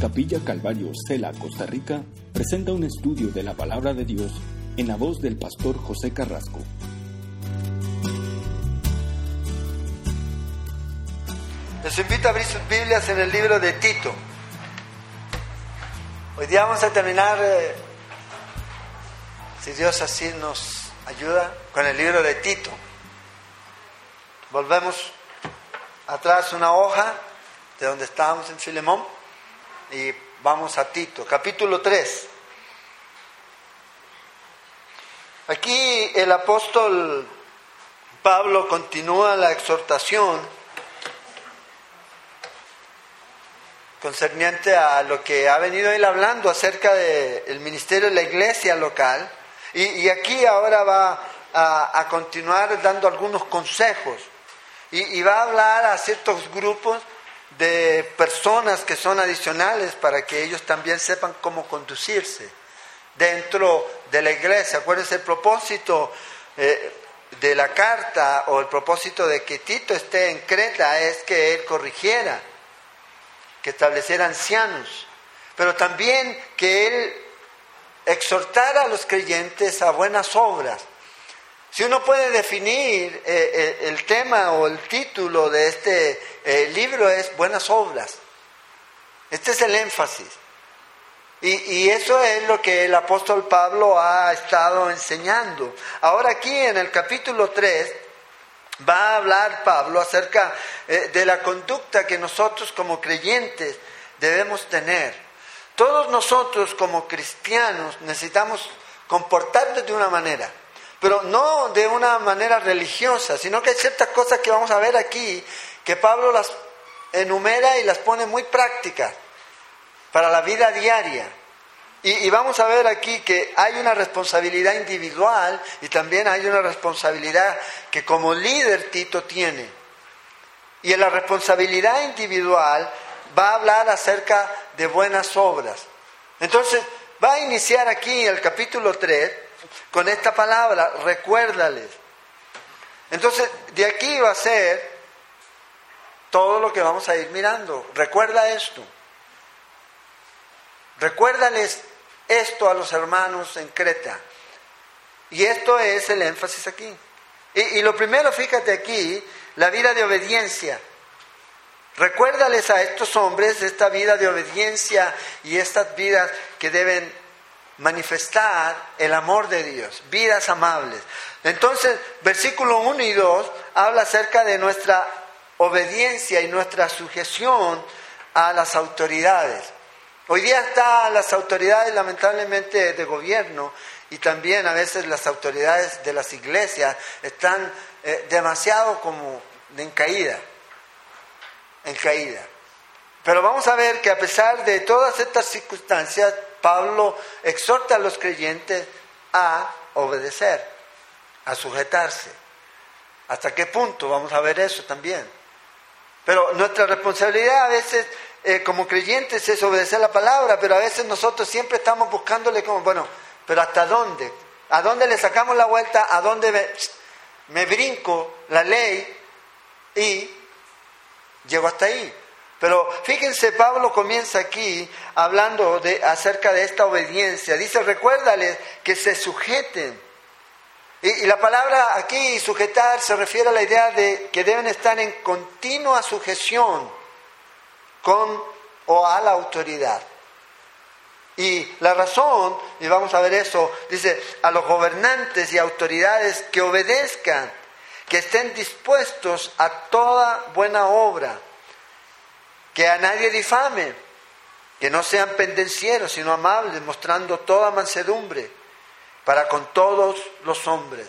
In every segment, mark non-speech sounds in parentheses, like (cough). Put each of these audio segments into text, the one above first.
Capilla Calvario, Cela, Costa Rica, presenta un estudio de la palabra de Dios en la voz del pastor José Carrasco. Les invito a abrir sus Biblias en el libro de Tito. Hoy día vamos a terminar, eh, si Dios así nos ayuda, con el libro de Tito. Volvemos atrás una hoja de donde estábamos en Filemón y vamos a Tito, capítulo 3. Aquí el apóstol Pablo continúa la exhortación concerniente a lo que ha venido él hablando acerca del ministerio de la iglesia local. Y, aquí ahora va a, continuar dando algunos consejos y, y va a hablar a ciertos grupos de personas que son adicionales para que ellos también sepan cómo conducirse dentro de la iglesia. Acuérdense el propósito eh, de la carta o el propósito de que Tito esté en Creta es que él corrigiera, que estableciera ancianos, pero también que él exhortara a los creyentes a buenas obras. Si uno puede definir eh, eh, el tema o el título de este eh, libro es Buenas Obras. Este es el énfasis. Y, eso es lo que el apóstol Pablo ha estado enseñando. Ahora aquí en el capítulo 3 va a hablar Pablo acerca de la conducta que nosotros como creyentes debemos tener. Todos nosotros como cristianos necesitamos comportarnos de una manera pero no de una manera religiosa, sino que hay ciertas cosas que vamos a ver aquí que Pablo las enumera y las pone muy prácticas para la vida diaria. Y, vamos a ver aquí que hay una responsabilidad individual y también hay una responsabilidad que como líder Tito tiene. Y en la responsabilidad individual va a hablar acerca de buenas obras. Entonces, va a iniciar aquí el capítulo 3 con esta palabra, recuérdales. Entonces, de aquí va a ser todo lo que vamos a ir mirando. Recuerda esto. Recuérdales esto a los hermanos en Creta. Y esto es el énfasis aquí. Y, y, lo primero, fíjate aquí, la vida de obediencia. Recuérdales a estos hombres esta vida de obediencia y estas vidas que deben manifestar el amor de Dios, vidas amables. Entonces, versículo 1 y 2 habla acerca de nuestra obediencia y nuestra sujeción a las autoridades. Hoy día están las autoridades lamentablemente de gobierno y también a veces las autoridades de las iglesias están eh, demasiado como en caída, en caída. Pero vamos a ver que a pesar de todas estas circunstancias, Pablo exhorta a los creyentes a obedecer, a sujetarse. ¿Hasta qué punto? Vamos a ver eso también. Pero nuestra responsabilidad a veces eh, como creyentes es obedecer la palabra, pero a veces nosotros siempre estamos buscándole como, bueno, pero ¿hasta dónde? ¿A dónde le sacamos la vuelta? ¿A dónde me, me brinco la ley? Y llego hasta ahí. Pero fíjense, Pablo comienza aquí hablando de, acerca de esta obediencia. Dice, recuérdales que se sujeten. Y, y, la palabra aquí, sujetar, se refiere a la idea de que deben estar en continua sujeción con o a la autoridad. Y la razón, y vamos a ver eso, dice, a los gobernantes y autoridades que obedezcan, que estén dispuestos a toda buena obra que a nadie difame, que no sean pendencieros, sino amables, mostrando toda mansedumbre para con todos los hombres.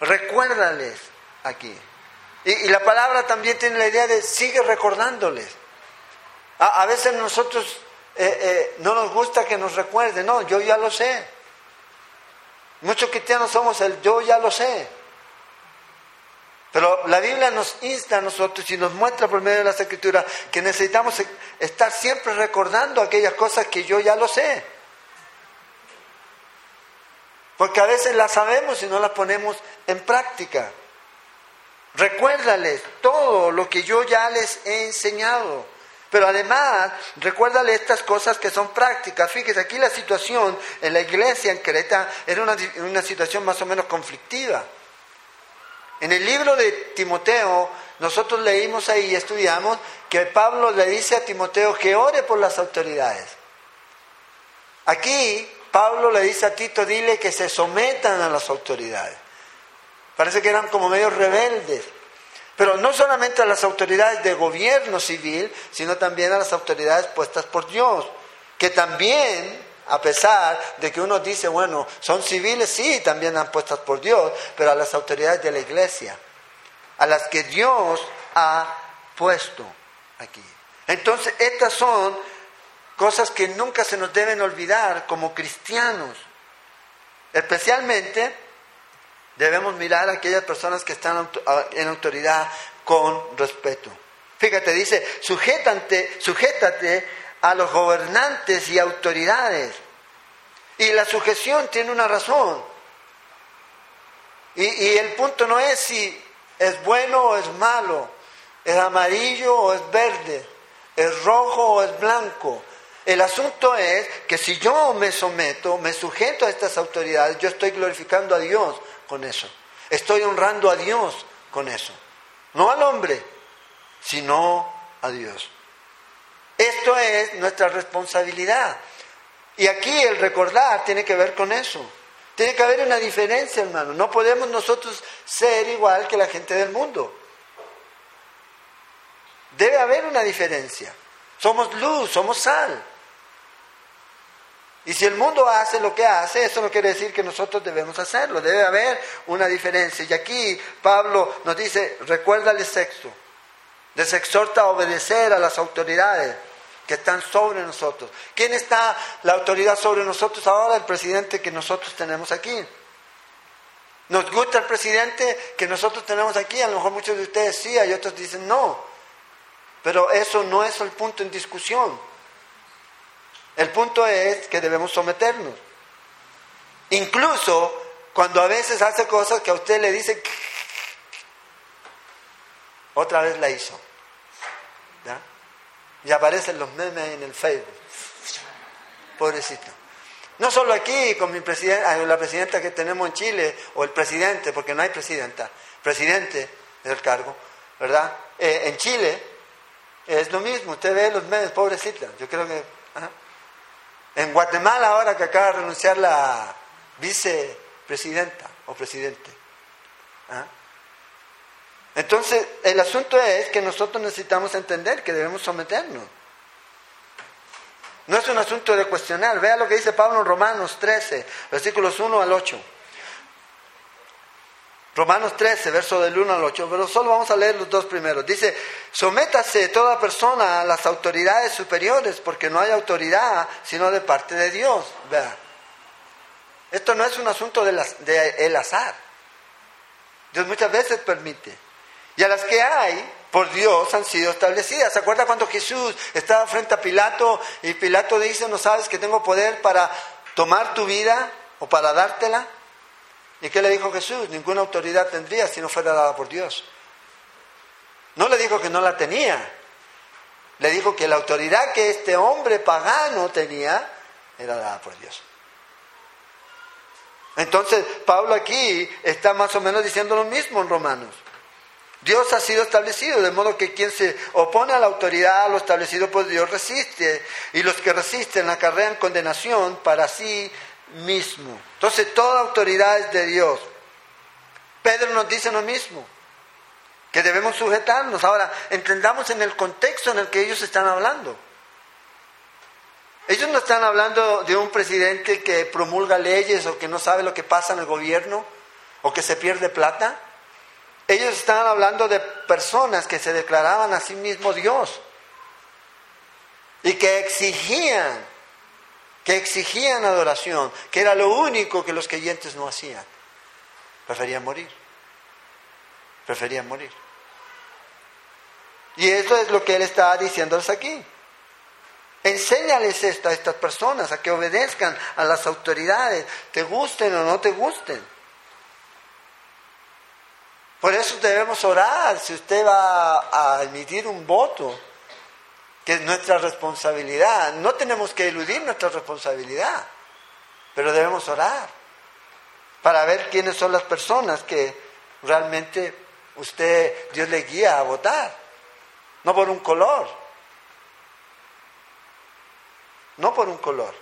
Recuérdales aquí. Y, la palabra también tiene la idea de sigue recordándoles. A, veces nosotros eh, eh, no nos gusta que nos recuerden, no, yo ya lo sé. Muchos cristianos somos el yo ya lo sé. Pero la Biblia nos insta a nosotros y nos muestra por medio de las escrituras que necesitamos estar siempre recordando aquellas cosas que yo ya lo sé. Porque a veces las sabemos y no las ponemos en práctica. Recuérdales todo lo que yo ya les he enseñado. Pero además, recuérdale estas cosas que son prácticas. Fíjese, aquí la situación en la iglesia en Creta era una, una situación más o menos conflictiva. En el libro de Timoteo, nosotros leímos ahí y estudiamos que Pablo le dice a Timoteo que ore por las autoridades. Aquí Pablo le dice a Tito, dile que se sometan a las autoridades. Parece que eran como medios rebeldes. Pero no solamente a las autoridades de gobierno civil, sino también a las autoridades puestas por Dios, que también, a pesar de que uno dice, bueno, son civiles, sí, también han puestas por Dios, pero a las autoridades de la iglesia, a las que Dios ha puesto aquí. Entonces, estas son cosas que nunca se nos deben olvidar como cristianos, especialmente Debemos mirar a aquellas personas que están en autoridad con respeto. Fíjate, dice, sujétate, sujétate a los gobernantes y autoridades. Y la sujeción tiene una razón. Y, el punto no es si es bueno o es malo, es amarillo o es verde, es rojo o es blanco. El asunto es que si yo me someto, me sujeto a estas autoridades, yo estoy glorificando a Dios con eso. Estoy honrando a Dios con eso. No al hombre, sino a Dios. Esto es nuestra responsabilidad. Y aquí el recordar tiene que ver con eso. Tiene que haber una diferencia, hermano. No podemos nosotros ser igual que la gente del mundo. Debe haber una diferencia. Somos luz, somos sal. Y si el mundo hace lo que hace, eso no quiere decir que nosotros debemos hacerlo. Debe haber una diferencia. Y aquí Pablo nos dice, recuérdale sexto. Les exhorta a obedecer a las autoridades que están sobre nosotros. ¿Quién está la autoridad sobre nosotros ahora? El presidente que nosotros tenemos aquí. ¿Nos gusta el presidente que nosotros tenemos aquí? A lo mejor muchos de ustedes sí, y otros dicen no. Pero eso no es el punto en discusión. El punto es que debemos someternos. Incluso cuando a veces hace cosas que a usted le dice, otra vez la hizo. Y aparecen los memes en el Facebook. Pobrecito. No solo aquí con mi presidenta, la presidenta que tenemos en Chile, o el presidente, porque no hay presidenta, presidente del cargo, ¿verdad? Eh, en Chile es lo mismo, usted ve los memes, pobrecita. Yo creo que en Guatemala ahora que acaba de renunciar la vicepresidenta o presidente. ¿ah? Entonces, el asunto es que nosotros necesitamos entender que debemos someternos. No es un asunto de cuestionar. Vea lo que dice Pablo en Romanos 13, versículos 1 al 8. Romanos 13, verso del 1 al 8, pero solo vamos a leer los dos primeros. Dice, sométase toda persona a las autoridades superiores, porque no hay autoridad sino de parte de Dios. Vea. Esto no es un asunto del de azar. Dios muchas veces permite. Y a las que hay, por Dios, han sido establecidas. ¿Se acuerda cuando Jesús estaba frente a Pilato y Pilato dice, no sabes que tengo poder para tomar tu vida o para dártela? ¿Y qué le dijo Jesús? Ninguna autoridad tendría si no fuera dada por Dios. No le dijo que no la tenía. Le dijo que la autoridad que este hombre pagano tenía era dada por Dios. Entonces, Pablo aquí está más o menos diciendo lo mismo en Romanos. Dios ha sido establecido, de modo que quien se opone a la autoridad, a lo establecido por Dios, resiste. Y los que resisten acarrean condenación para sí mismo. Entonces toda autoridad es de Dios. Pedro nos dice lo mismo, que debemos sujetarnos. Ahora, entendamos en el contexto en el que ellos están hablando. Ellos no están hablando de un presidente que promulga leyes o que no sabe lo que pasa en el gobierno o que se pierde plata. Ellos están hablando de personas que se declaraban a sí mismos Dios y que exigían que exigían adoración, que era lo único que los creyentes no hacían. Preferían morir. Preferían morir. Y eso es lo que él está diciéndoles aquí. Enséñales esto a estas personas, a que obedezcan a las autoridades, te gusten o no te gusten. Por eso debemos orar si usted va a emitir un voto que es nuestra responsabilidad. No tenemos que eludir nuestra responsabilidad, pero debemos orar para ver quiénes son las personas que realmente usted, Dios le guía a votar, no por un color, no por un color.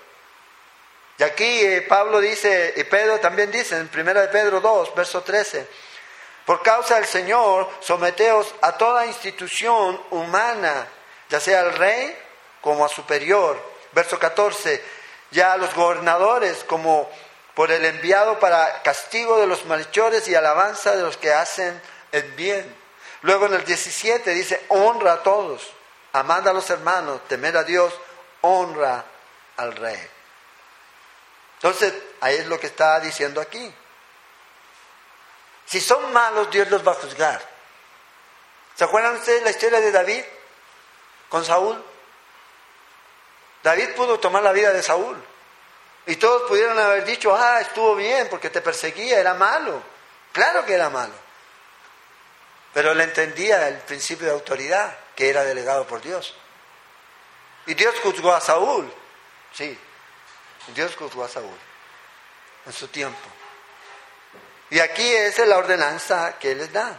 Y aquí eh, Pablo dice, y Pedro también dice, en 1 de Pedro 2, verso 13, por causa del Señor, someteos a toda institución humana, ya sea al rey como a superior. Verso 14, ya a los gobernadores como por el enviado para castigo de los malhechores y alabanza de los que hacen el bien. Luego en el 17 dice, honra a todos, amad a los hermanos, temer a Dios, honra al rey. Entonces, ahí es lo que está diciendo aquí. Si son malos, Dios los va a juzgar. ¿Se acuerdan ustedes la historia de David con Saúl? David pudo tomar la vida de Saúl. Y todos pudieron haber dicho, ah, estuvo bien porque te perseguía, era malo. Claro que era malo. Pero él entendía el principio de autoridad que era delegado por Dios. Y Dios juzgó a Saúl. Sí, Dios juzgó a Saúl en su tiempo. Y aquí es la ordenanza que les da.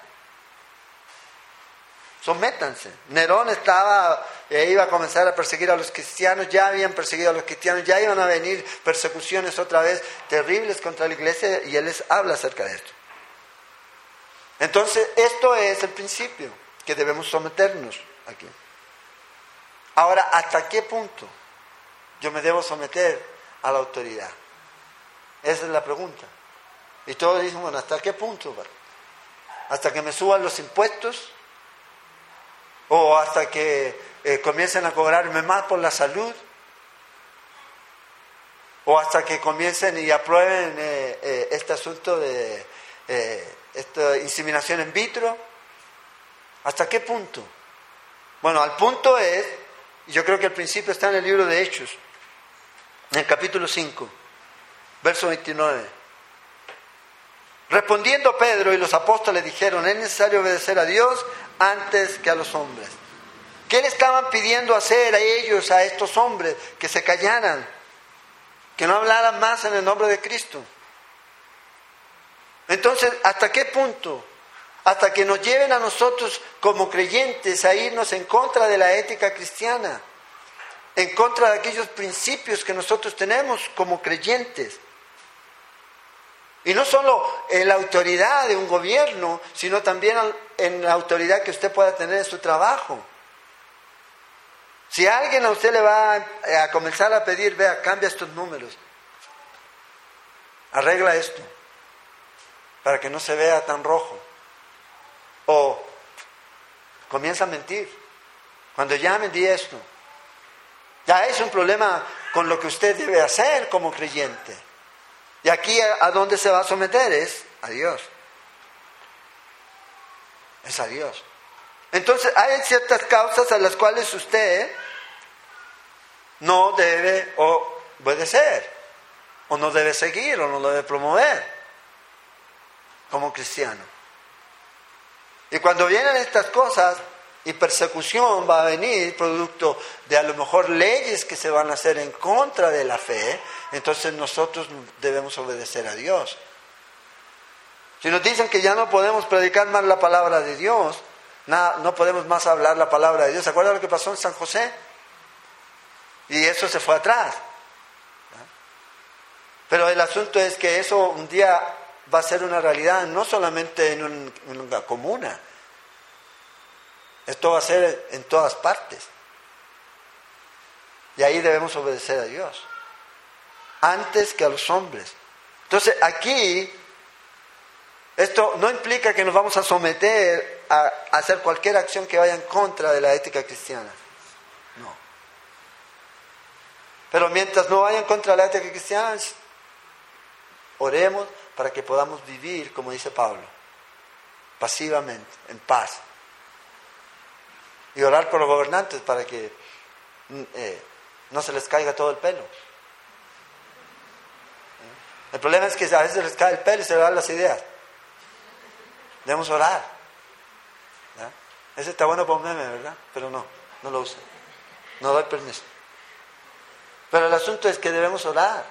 Sométanse. Nerón estaba, e iba a comenzar a perseguir a los cristianos, ya habían perseguido a los cristianos, ya iban a venir persecuciones otra vez terribles contra la iglesia y Él les habla acerca de esto. Entonces, esto es el principio que debemos someternos aquí. Ahora, ¿hasta qué punto yo me debo someter a la autoridad? Esa es la pregunta. Y todos dicen, bueno, ¿hasta qué punto? ¿Hasta que me suban los impuestos? ¿O hasta que eh, comiencen a cobrarme más por la salud? ¿O hasta que comiencen y aprueben eh, eh, este asunto de esta inseminación in vitro? ¿Hasta qué punto? Bueno, al punto es, yo creo que el principio está en el libro de Hechos, en el capítulo 5, verso 29. Respondiendo Pedro y los apóstoles dijeron, es necesario obedecer a Dios antes que a los hombres. ¿Qué le estaban pidiendo hacer a ellos, a estos hombres? Que se callaran, que no hablaran más en el nombre de Cristo. Entonces, ¿hasta qué punto? Hasta que nos lleven a nosotros como creyentes a irnos en contra de la ética cristiana, en contra de aquellos principios que nosotros tenemos como creyentes. Y no solo en la autoridad de un gobierno, sino también en la autoridad que usted pueda tener en su trabajo. Si alguien a usted le va a comenzar a pedir, vea, cambia estos números, arregla esto, para que no se vea tan rojo. O comienza a mentir. Cuando ya me di esto, ya es un problema con lo que usted debe hacer como creyente. Y aquí a, dónde se va a someter es a Dios. Es a Dios. Entonces hay ciertas causas a las cuales usted no debe obedecer, o no debe seguir, o no debe promover como cristiano. Y cuando vienen estas cosas, y persecución va a venir producto de a lo mejor leyes que se van a hacer en contra de la fe, entonces nosotros debemos obedecer a Dios. Si nos dicen que ya no podemos predicar más la palabra de Dios, no podemos más hablar la palabra de Dios. ¿Se acuerdan lo que pasó en San José? Y eso se fue atrás. Pero el asunto es que eso un día va a ser una realidad, no solamente en una comuna, esto va a ser en todas partes. Y ahí debemos obedecer a Dios. Antes que a los hombres. Entonces aquí, esto no implica que nos vamos a someter a hacer cualquier acción que vaya en contra de la ética cristiana. No. Pero mientras no vaya en contra de la ética cristiana, oremos para que podamos vivir, como dice Pablo, pasivamente, en paz y orar por los gobernantes para que mm, eh, no se les caiga todo el pelo. El problema es que a veces les cae el pelo y se le dan las ideas. Debemos orar. Ese está bueno para un meme, ¿verdad? Pero no, no lo usa. No doy permiso. Pero el asunto es que debemos orar.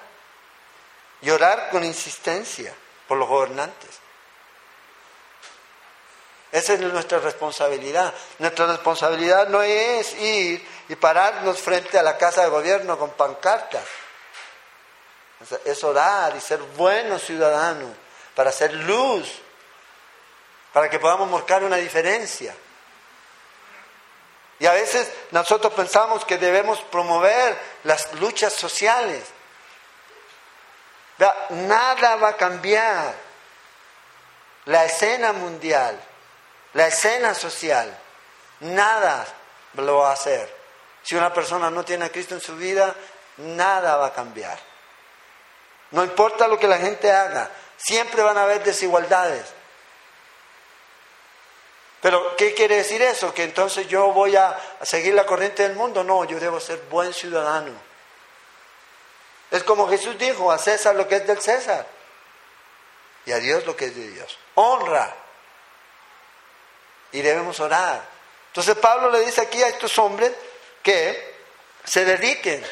Y orar con insistencia por los gobernantes. Esa es nuestra responsabilidad. Nuestra responsabilidad no es ir y pararnos frente a la casa de gobierno con pancartas. Es orar y ser buenos ciudadanos para hacer luz, para que podamos marcar una diferencia. Y a veces nosotros pensamos que debemos promover las luchas sociales. Nada va a cambiar la escena mundial la escena social, nada lo va a hacer. Si una persona no tiene a Cristo en su vida, nada va a cambiar. No importa lo que la gente haga, siempre van a haber desigualdades. Pero, ¿qué quiere decir eso? ¿Que entonces yo voy a seguir la corriente del mundo? No, yo debo ser buen ciudadano. Es como Jesús dijo, a César lo que es del César y a Dios lo que es de Dios. Honra y debemos orar. Entonces Pablo le dice aquí a estos hombres que se dediquen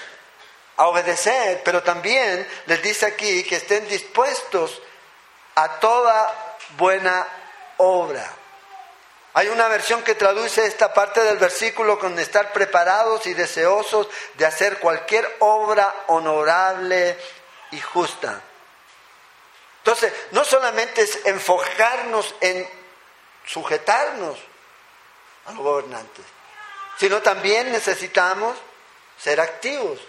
a obedecer, pero también les dice aquí que estén dispuestos a toda buena obra. Hay una versión que traduce esta parte del versículo con estar preparados y deseosos de hacer cualquier obra honorable y justa. Entonces, no solamente es enfocarnos en sujetarnos a los gobernantes, sino también necesitamos ser activos.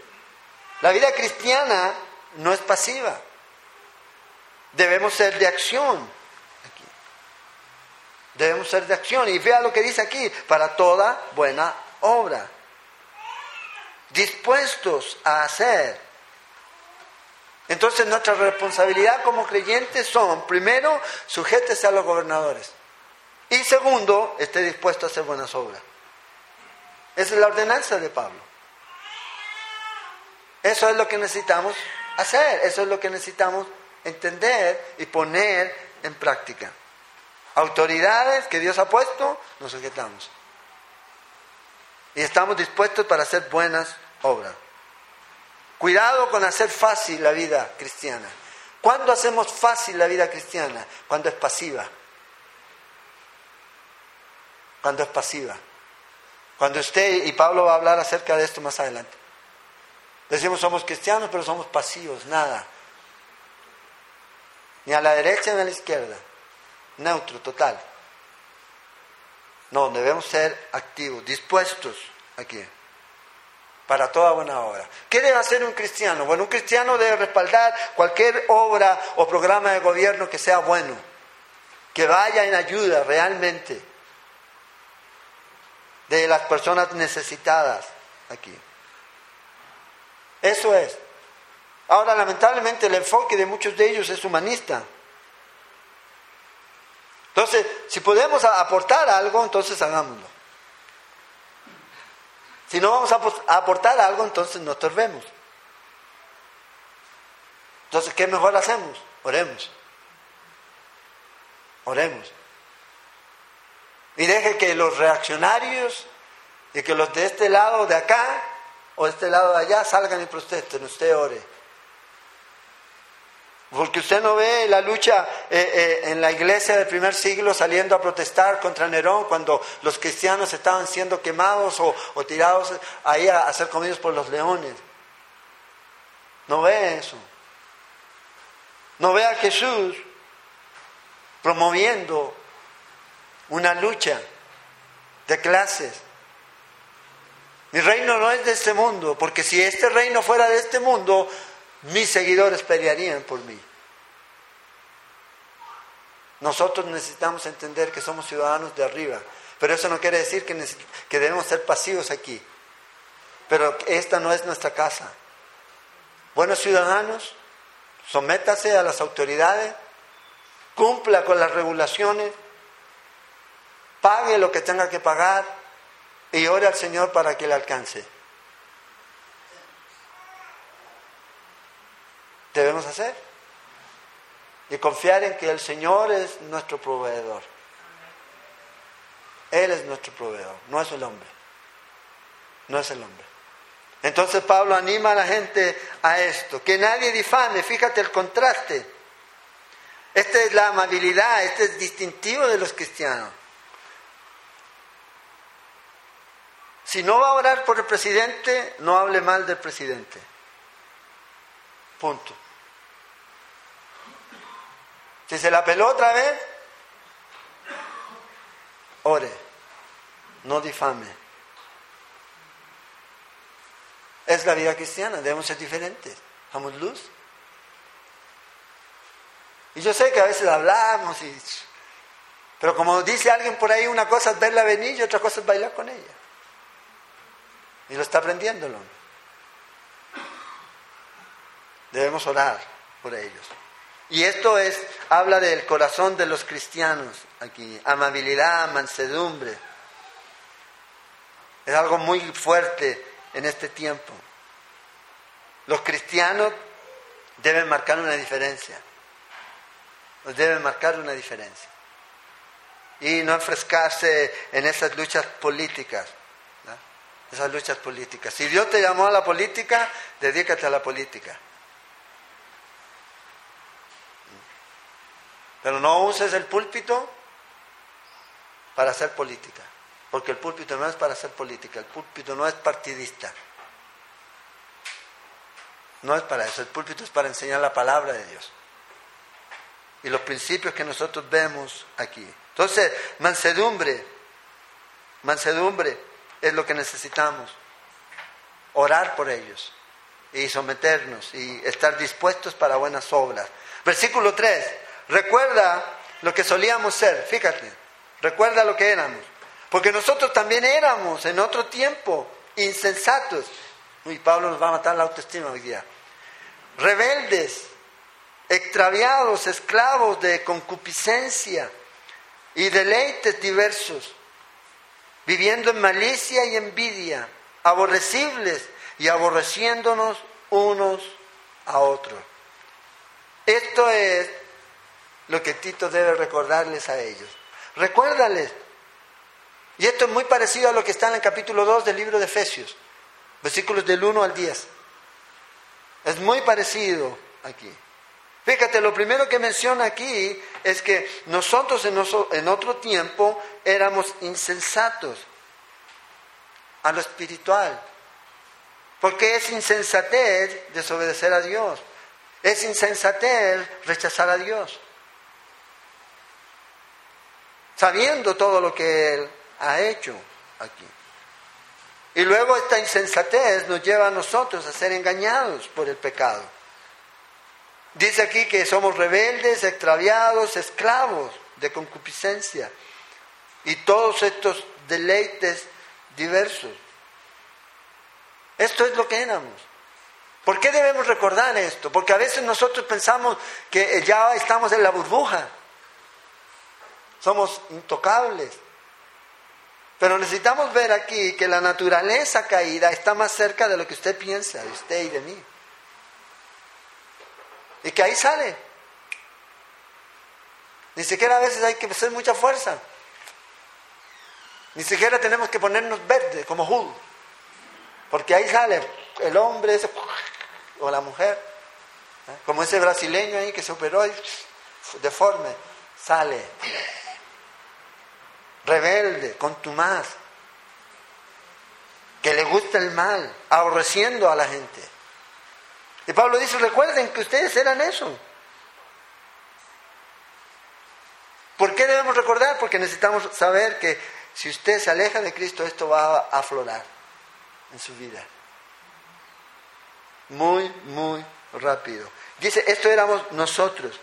La vida cristiana no es pasiva, debemos ser de acción. Debemos ser de acción. Y vea lo que dice aquí, para toda buena obra. Dispuestos a hacer. Entonces nuestra responsabilidad como creyentes son, primero, sujétese a los gobernadores. Y segundo, esté dispuesto a hacer buenas obras. Esa es la ordenanza de Pablo. Eso es lo que necesitamos hacer, eso es lo que necesitamos entender y poner en práctica. Autoridades que Dios ha puesto, nos sujetamos. Y estamos dispuestos para hacer buenas obras. Cuidado con hacer fácil la vida cristiana. ¿Cuándo hacemos fácil la vida cristiana? Cuando es pasiva cuando es pasiva. Cuando usted, y Pablo va a hablar acerca de esto más adelante. Decimos somos cristianos, pero somos pasivos, nada. Ni a la derecha ni a la izquierda. Neutro, total. No, debemos ser activos, dispuestos aquí, para toda buena obra. ¿Qué debe hacer un cristiano? Bueno, un cristiano debe respaldar cualquier obra o programa de gobierno que sea bueno, que vaya en ayuda realmente de las personas necesitadas aquí. Eso es. Ahora, lamentablemente, el enfoque de muchos de ellos es humanista. Entonces, si podemos aportar algo, entonces hagámoslo. Si no vamos a aportar algo, entonces no estorbemos. Entonces, ¿qué mejor hacemos? Oremos. Oremos. Y deje que los reaccionarios y que los de este lado de acá o de este lado de allá salgan y protesten, usted ore. Porque usted no ve la lucha eh, eh, en la iglesia del primer siglo saliendo a protestar contra Nerón cuando los cristianos estaban siendo quemados o, tirados ahí a ser comidos por los leones. No ve eso. No ve a Jesús promoviendo una lucha de clases. Mi reino no es de este mundo, porque si este reino fuera de este mundo, mis seguidores pelearían por mí. Nosotros necesitamos entender que somos ciudadanos de arriba, pero eso no quiere decir que, que debemos ser pasivos aquí. Pero esta no es nuestra casa. Buenos ciudadanos, sométase a las autoridades, cumpla con las regulaciones, pague lo que tenga que pagar y ore al Señor para que le alcance. Debemos hacer y confiar en que el Señor es nuestro proveedor. Él es nuestro proveedor, no es el hombre. No es el hombre. Entonces Pablo anima a la gente a esto, que nadie difame, fíjate el contraste. Esta es la amabilidad, este es distintivo de los cristianos. Si no va a orar por el presidente, no hable mal del presidente. Punto. Si se la peló otra vez, ore, no difame. Es la vida cristiana, debemos ser diferentes. Damos luz. Y yo sé que a veces hablamos, y, pero como dice alguien por ahí, una cosa es verla venir y otra cosa es bailar con ella. Y lo está aprendiéndolo. Debemos orar por ellos. Y esto es, habla del corazón de los cristianos aquí, amabilidad, mansedumbre. Es algo muy fuerte en este tiempo. Los cristianos deben marcar una diferencia. Deben marcar una diferencia. Y no enfrescarse en esas luchas políticas. Esas luchas políticas. Si Dios te llamó a la política, dedícate a la política. Pero no uses el púlpito para hacer política, porque el púlpito no es para hacer política, el púlpito no es partidista. No es para eso, el púlpito es para enseñar la palabra de Dios y los principios que nosotros vemos aquí. Entonces, mansedumbre, mansedumbre es lo que necesitamos. Orar por ellos y someternos y estar dispuestos para buenas obras. Versículo 3. Recuerda lo que solíamos ser, fíjate, recuerda lo que éramos. Porque nosotros también éramos en otro tiempo insensatos. Uy, Pablo nos va a matar la autoestima hoy día. Rebeldes, extraviados, esclavos de concupiscencia y deleites diversos, viviendo en malicia y envidia, aborrecibles y aborreciéndonos unos a otros. Esto es lo que Tito debe recordarles a ellos. Recuérdales. Y esto es muy parecido a lo que está en el capítulo 2 del libro de Efesios, versículos del 1 al 10. Es muy parecido aquí. Fíjate, lo primero que menciona aquí es que nosotros en, otro tiempo éramos insensatos a lo espiritual. Porque es insensatez desobedecer a Dios. Es insensatez rechazar a Dios sabiendo todo lo que Él ha hecho aquí. Y luego esta insensatez nos lleva a nosotros a ser engañados por el pecado. Dice aquí que somos rebeldes, extraviados, esclavos de concupiscencia y todos estos deleites diversos. Esto es lo que éramos. ¿Por qué debemos recordar esto? Porque a veces nosotros pensamos que ya estamos en la burbuja somos intocables. Pero necesitamos ver aquí que la naturaleza caída está más cerca de lo que usted piensa, de usted y de mí. Y que ahí sale. Ni siquiera a veces hay que hacer mucha fuerza. Ni siquiera tenemos que ponernos verde como Hulk. Porque ahí sale el hombre ese, o la mujer. ¿eh? Como ese brasileño ahí que se operó y deforme. Sale rebelde, contumaz, que le gusta el mal, aborreciendo a la gente. Y Pablo dice, recuerden que ustedes eran eso. ¿Por qué debemos recordar? Porque necesitamos saber que si usted se aleja de Cristo, esto va a aflorar en su vida. Muy, muy rápido. Dice, esto éramos nosotros.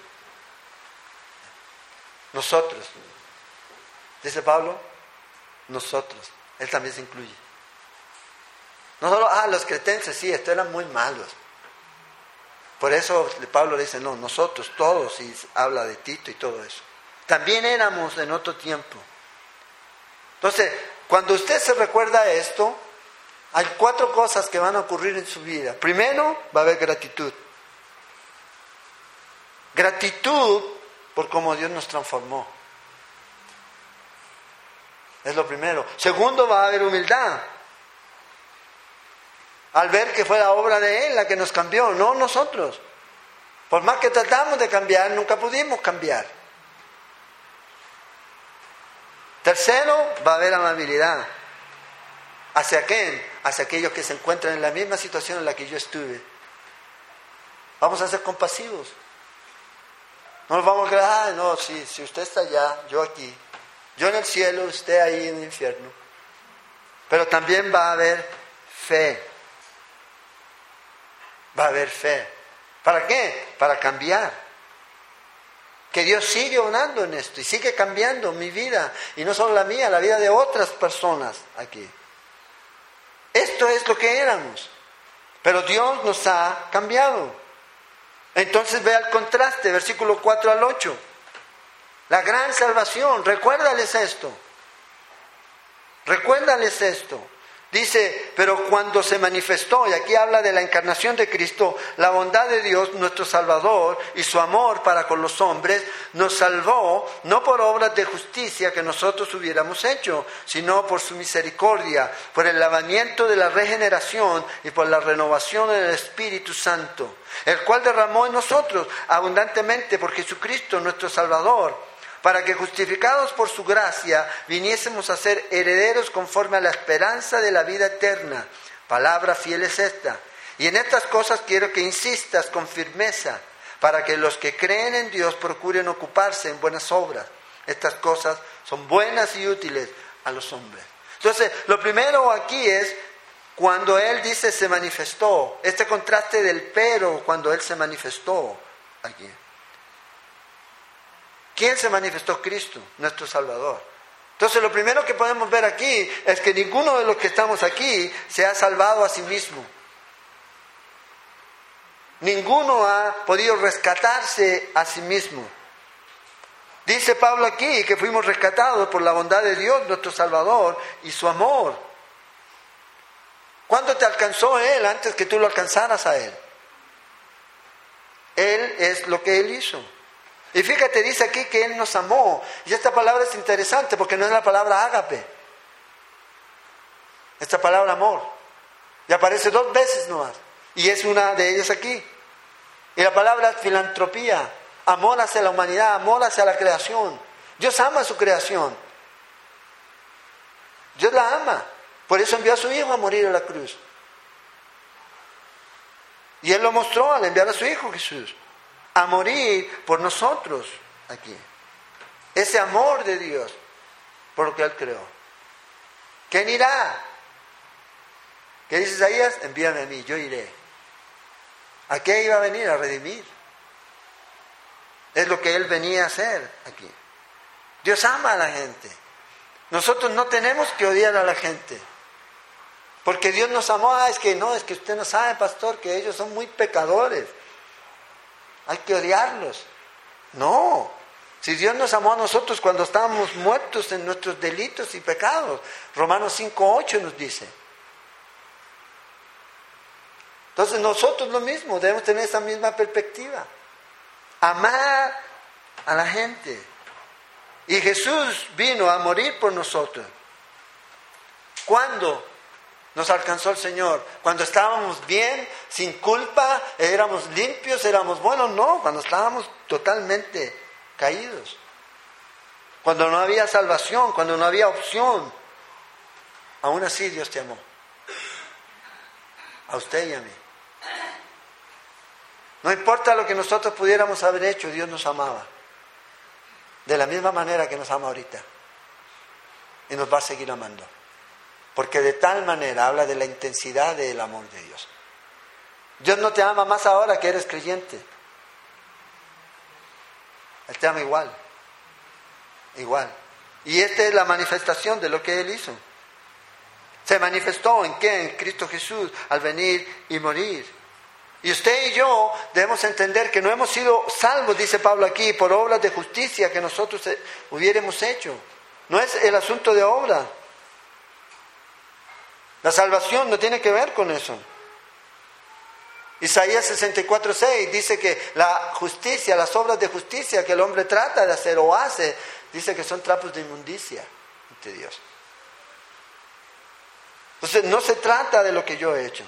Nosotros. Dice Pablo, nosotros. Él también se incluye. No solo, ah, los cretenses, sí, estos eran muy malos. Por eso Pablo dice, no, nosotros todos, y habla de Tito y todo eso. También éramos en otro tiempo. Entonces, cuando usted se recuerda esto, hay cuatro cosas que van a ocurrir en su vida. Primero, va a haber gratitud. Gratitud por cómo Dios nos transformó. Es lo primero. Segundo, va a haber humildad. Al ver que fue la obra de Él la que nos cambió, no nosotros. Por más que tratamos de cambiar, nunca pudimos cambiar. Tercero, va a haber amabilidad. ¿Hacia quién? Hacia aquellos que se encuentran en la misma situación en la que yo estuve. Vamos a ser compasivos. No nos vamos a quedar, no, si, si usted está allá, yo aquí. Yo en el cielo, usted ahí en el infierno. Pero también va a haber fe. Va a haber fe. ¿Para qué? Para cambiar. Que Dios sigue orando en esto y sigue cambiando mi vida. Y no solo la mía, la vida de otras personas aquí. Esto es lo que éramos. Pero Dios nos ha cambiado. Entonces ve el contraste, versículo 4 al 8. La gran salvación, recuérdales esto. Recuérdales esto. Dice, pero cuando se manifestó, y aquí habla de la encarnación de Cristo, la bondad de Dios, nuestro Salvador, y su amor para con los hombres, nos salvó no por obras de justicia que nosotros hubiéramos hecho, sino por su misericordia, por el lavamiento de la regeneración y por la renovación del Espíritu Santo, el cual derramó en nosotros abundantemente por Jesucristo, nuestro Salvador para que justificados por su gracia viniésemos a ser herederos conforme a la esperanza de la vida eterna. Palabra fiel es esta. Y en estas cosas quiero que insistas con firmeza, para que los que creen en Dios procuren ocuparse en buenas obras. Estas cosas son buenas y útiles a los hombres. Entonces, lo primero aquí es cuando Él dice se manifestó, este contraste del pero cuando Él se manifestó aquí. ¿Quién se manifestó? Cristo, nuestro Salvador. Entonces lo primero que podemos ver aquí es que ninguno de los que estamos aquí se ha salvado a sí mismo. Ninguno ha podido rescatarse a sí mismo. Dice Pablo aquí que fuimos rescatados por la bondad de Dios, nuestro Salvador, y su amor. ¿Cuándo te alcanzó Él antes que tú lo alcanzaras a Él? Él es lo que Él hizo. Y fíjate, dice aquí que Él nos amó. Y esta palabra es interesante porque no es la palabra ágape. Esta palabra amor. Y aparece dos veces nomás. Y es una de ellas aquí. Y la palabra filantropía. Amor hacia la humanidad, amor hacia la creación. Dios ama su creación. Dios la ama. Por eso envió a su Hijo a morir a la cruz. Y Él lo mostró al enviar a su Hijo Jesús a morir por nosotros aquí. Ese amor de Dios por lo que Él creó. ¿Quién irá? ¿Qué dice Isaías? Envíame a mí, yo iré. ¿A qué iba a venir? A redimir. Es lo que Él venía a hacer aquí. Dios ama a la gente. Nosotros no tenemos que odiar a la gente. Porque Dios nos amó. Ah, es que no, es que usted no sabe, pastor, que ellos son muy pecadores hay que odiarlos. No, si Dios nos amó a nosotros cuando estábamos muertos en nuestros delitos y pecados, Romanos 5.8 nos dice. Entonces nosotros lo mismo, debemos tener esa misma perspectiva. Amar a la gente. Y Jesús vino a morir por nosotros. ¿Cuándo? Nos alcanzó el Señor. Cuando estábamos bien, sin culpa, éramos limpios, éramos buenos, no, cuando estábamos totalmente caídos. Cuando no había salvación, cuando no había opción, aún así Dios te amó. A usted y a mí. No importa lo que nosotros pudiéramos haber hecho, Dios nos amaba. De la misma manera que nos ama ahorita. Y nos va a seguir amando. Porque de tal manera habla de la intensidad del amor de Dios. Dios no te ama más ahora que eres creyente. Él te ama igual. Igual. Y esta es la manifestación de lo que Él hizo. Se manifestó en qué? En Cristo Jesús al venir y morir. Y usted y yo debemos entender que no hemos sido salvos, dice Pablo aquí, por obras de justicia que nosotros hubiéramos hecho. No es el asunto de obra. La salvación no tiene que ver con eso. Isaías 64:6 dice que la justicia, las obras de justicia que el hombre trata de hacer o hace, dice que son trapos de inmundicia ante Dios. Entonces no se trata de lo que yo he hecho,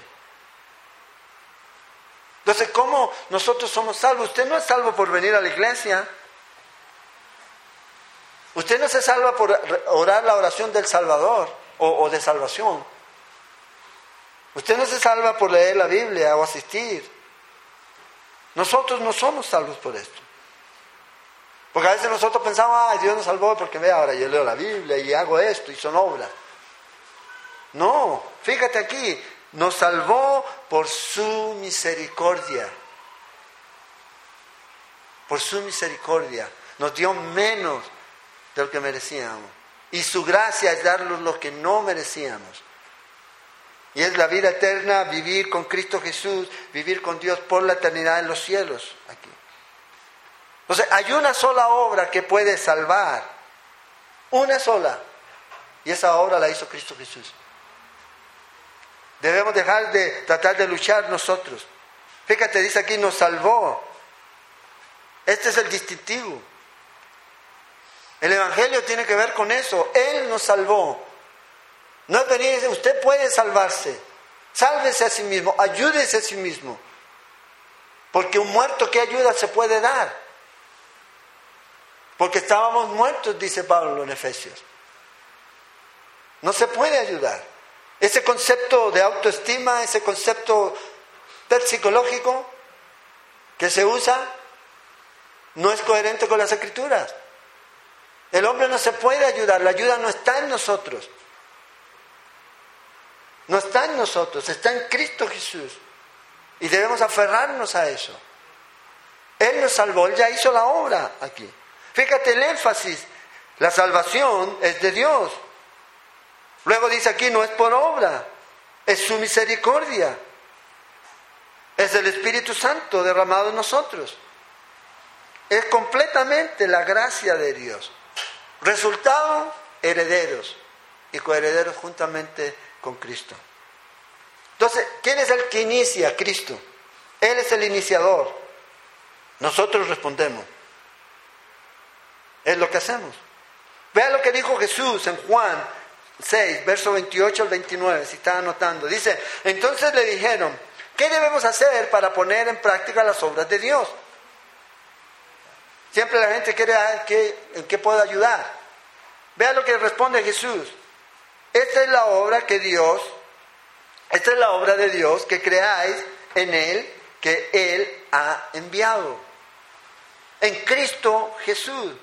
Entonces, ¿cómo nosotros somos salvos? Usted no es salvo por venir a la iglesia. Usted no se salva por orar la oración del Salvador o, de salvación. Usted no se salva por leer la Biblia o asistir. Nosotros no somos salvos por esto. Porque a veces nosotros pensamos, ay, Dios nos salvó porque ve, ahora yo leo la Biblia y hago esto y son obras. No, fíjate aquí, nos salvó por su misericordia. Por su misericordia. Nos dio menos de lo que merecíamos. Y su gracia es darnos lo que no merecíamos. Y es la vida eterna, vivir con Cristo Jesús, vivir con Dios por la eternidad en los cielos aquí. Entonces, hay una sola obra que puede salvar. Una sola. Y esa obra la hizo Cristo Jesús. Debemos dejar de tratar de luchar nosotros. Fíjate, dice aquí, nos salvó. Este es el distintivo. El Evangelio tiene que ver con eso. Él nos salvó. No es venir usted puede salvarse. Sálvese a sí mismo, ayúdese a sí mismo. Porque un muerto, ¿qué ayuda se puede dar? Porque estábamos muertos, dice Pablo en Efesios. No se puede ayudar. Ese concepto de autoestima, ese concepto psicológico que se usa, no es coherente con las escrituras. El hombre no se puede ayudar, la ayuda no está en nosotros. No está en nosotros, está en Cristo Jesús. Y debemos aferrarnos a eso. Él nos salvó, Él ya hizo la obra aquí. Fíjate el énfasis, la salvación es de Dios. Luego dice aquí, no es por obra, es su misericordia. Es el Espíritu Santo derramado en nosotros. Es completamente la gracia de Dios. Resultado, herederos y coherederos juntamente con Cristo. Entonces, ¿quién es el que inicia? Cristo. Él es el iniciador. Nosotros respondemos. Es lo que hacemos. Vea lo que dijo Jesús en Juan 6, verso 28 al 29, si está anotando. Dice, entonces le dijeron, ¿qué debemos hacer para poner en práctica las obras de Dios? Siempre la gente quiere en qué puedo ayudar. Vea lo que responde Jesús. Esta es la obra que Dios, esta es la obra de Dios que creáis en Él, que Él ha enviado. En Cristo Jesús.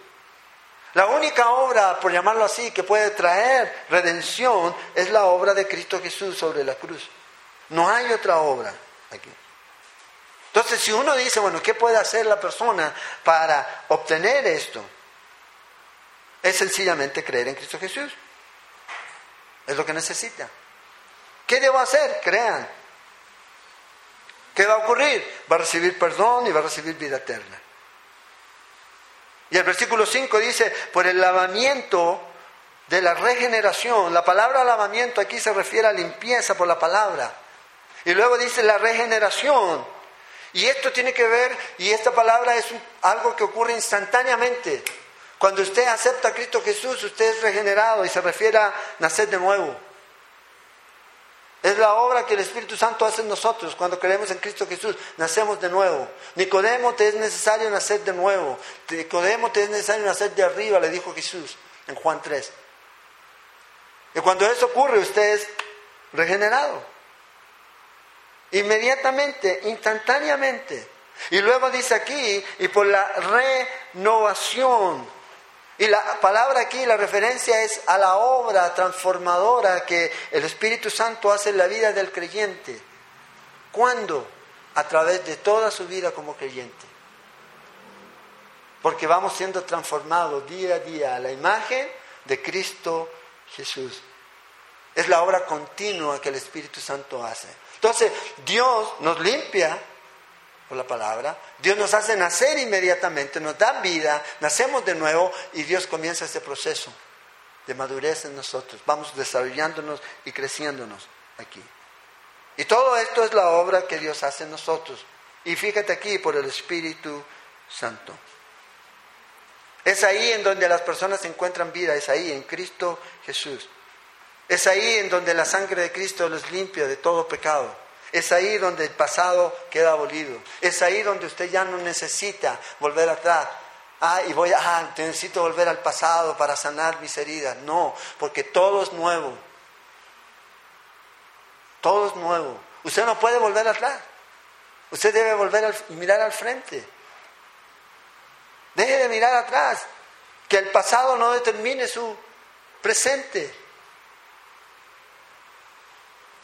La única obra, por llamarlo así, que puede traer redención es la obra de Cristo Jesús sobre la cruz. No hay otra obra aquí. Entonces, si uno dice, bueno, ¿qué puede hacer la persona para obtener esto? Es sencillamente creer en Cristo Jesús. Es lo que necesita. ¿Qué debo hacer? Crean. ¿Qué va a ocurrir? Va a recibir perdón y va a recibir vida eterna. Y el versículo 5 dice, por el lavamiento de la regeneración. La palabra lavamiento aquí se refiere a limpieza por la palabra. Y luego dice la regeneración. Y esto tiene que ver, y esta palabra es algo que ocurre instantáneamente. Cuando usted acepta a Cristo Jesús, usted es regenerado y se refiere a nacer de nuevo. Es la obra que el Espíritu Santo hace en nosotros cuando creemos en Cristo Jesús. Nacemos de nuevo. Nicodemo te es necesario nacer de nuevo. Nicodemo te es necesario nacer de arriba, le dijo Jesús en Juan 3. Y cuando eso ocurre, usted es regenerado. Inmediatamente, instantáneamente. Y luego dice aquí, y por la renovación y la palabra aquí, la referencia es a la obra transformadora que el Espíritu Santo hace en la vida del creyente. ¿Cuándo? A través de toda su vida como creyente. Porque vamos siendo transformados día a día a la imagen de Cristo Jesús. Es la obra continua que el Espíritu Santo hace. Entonces, Dios nos limpia por la palabra. Dios nos hace nacer inmediatamente, nos da vida, nacemos de nuevo y Dios comienza este proceso de madurez en nosotros. Vamos desarrollándonos y creciéndonos aquí. Y todo esto es la obra que Dios hace en nosotros. Y fíjate aquí por el Espíritu Santo. Es ahí en donde las personas encuentran vida, es ahí en Cristo Jesús. Es ahí en donde la sangre de Cristo los limpia de todo pecado. Es ahí donde el pasado queda abolido. Es ahí donde usted ya no necesita volver atrás. Ah, y voy a, ah, necesito volver al pasado para sanar mis heridas. No, porque todo es nuevo. Todo es nuevo. Usted no puede volver atrás. Usted debe volver a mirar al frente. Deje de mirar atrás. Que el pasado no determine su presente.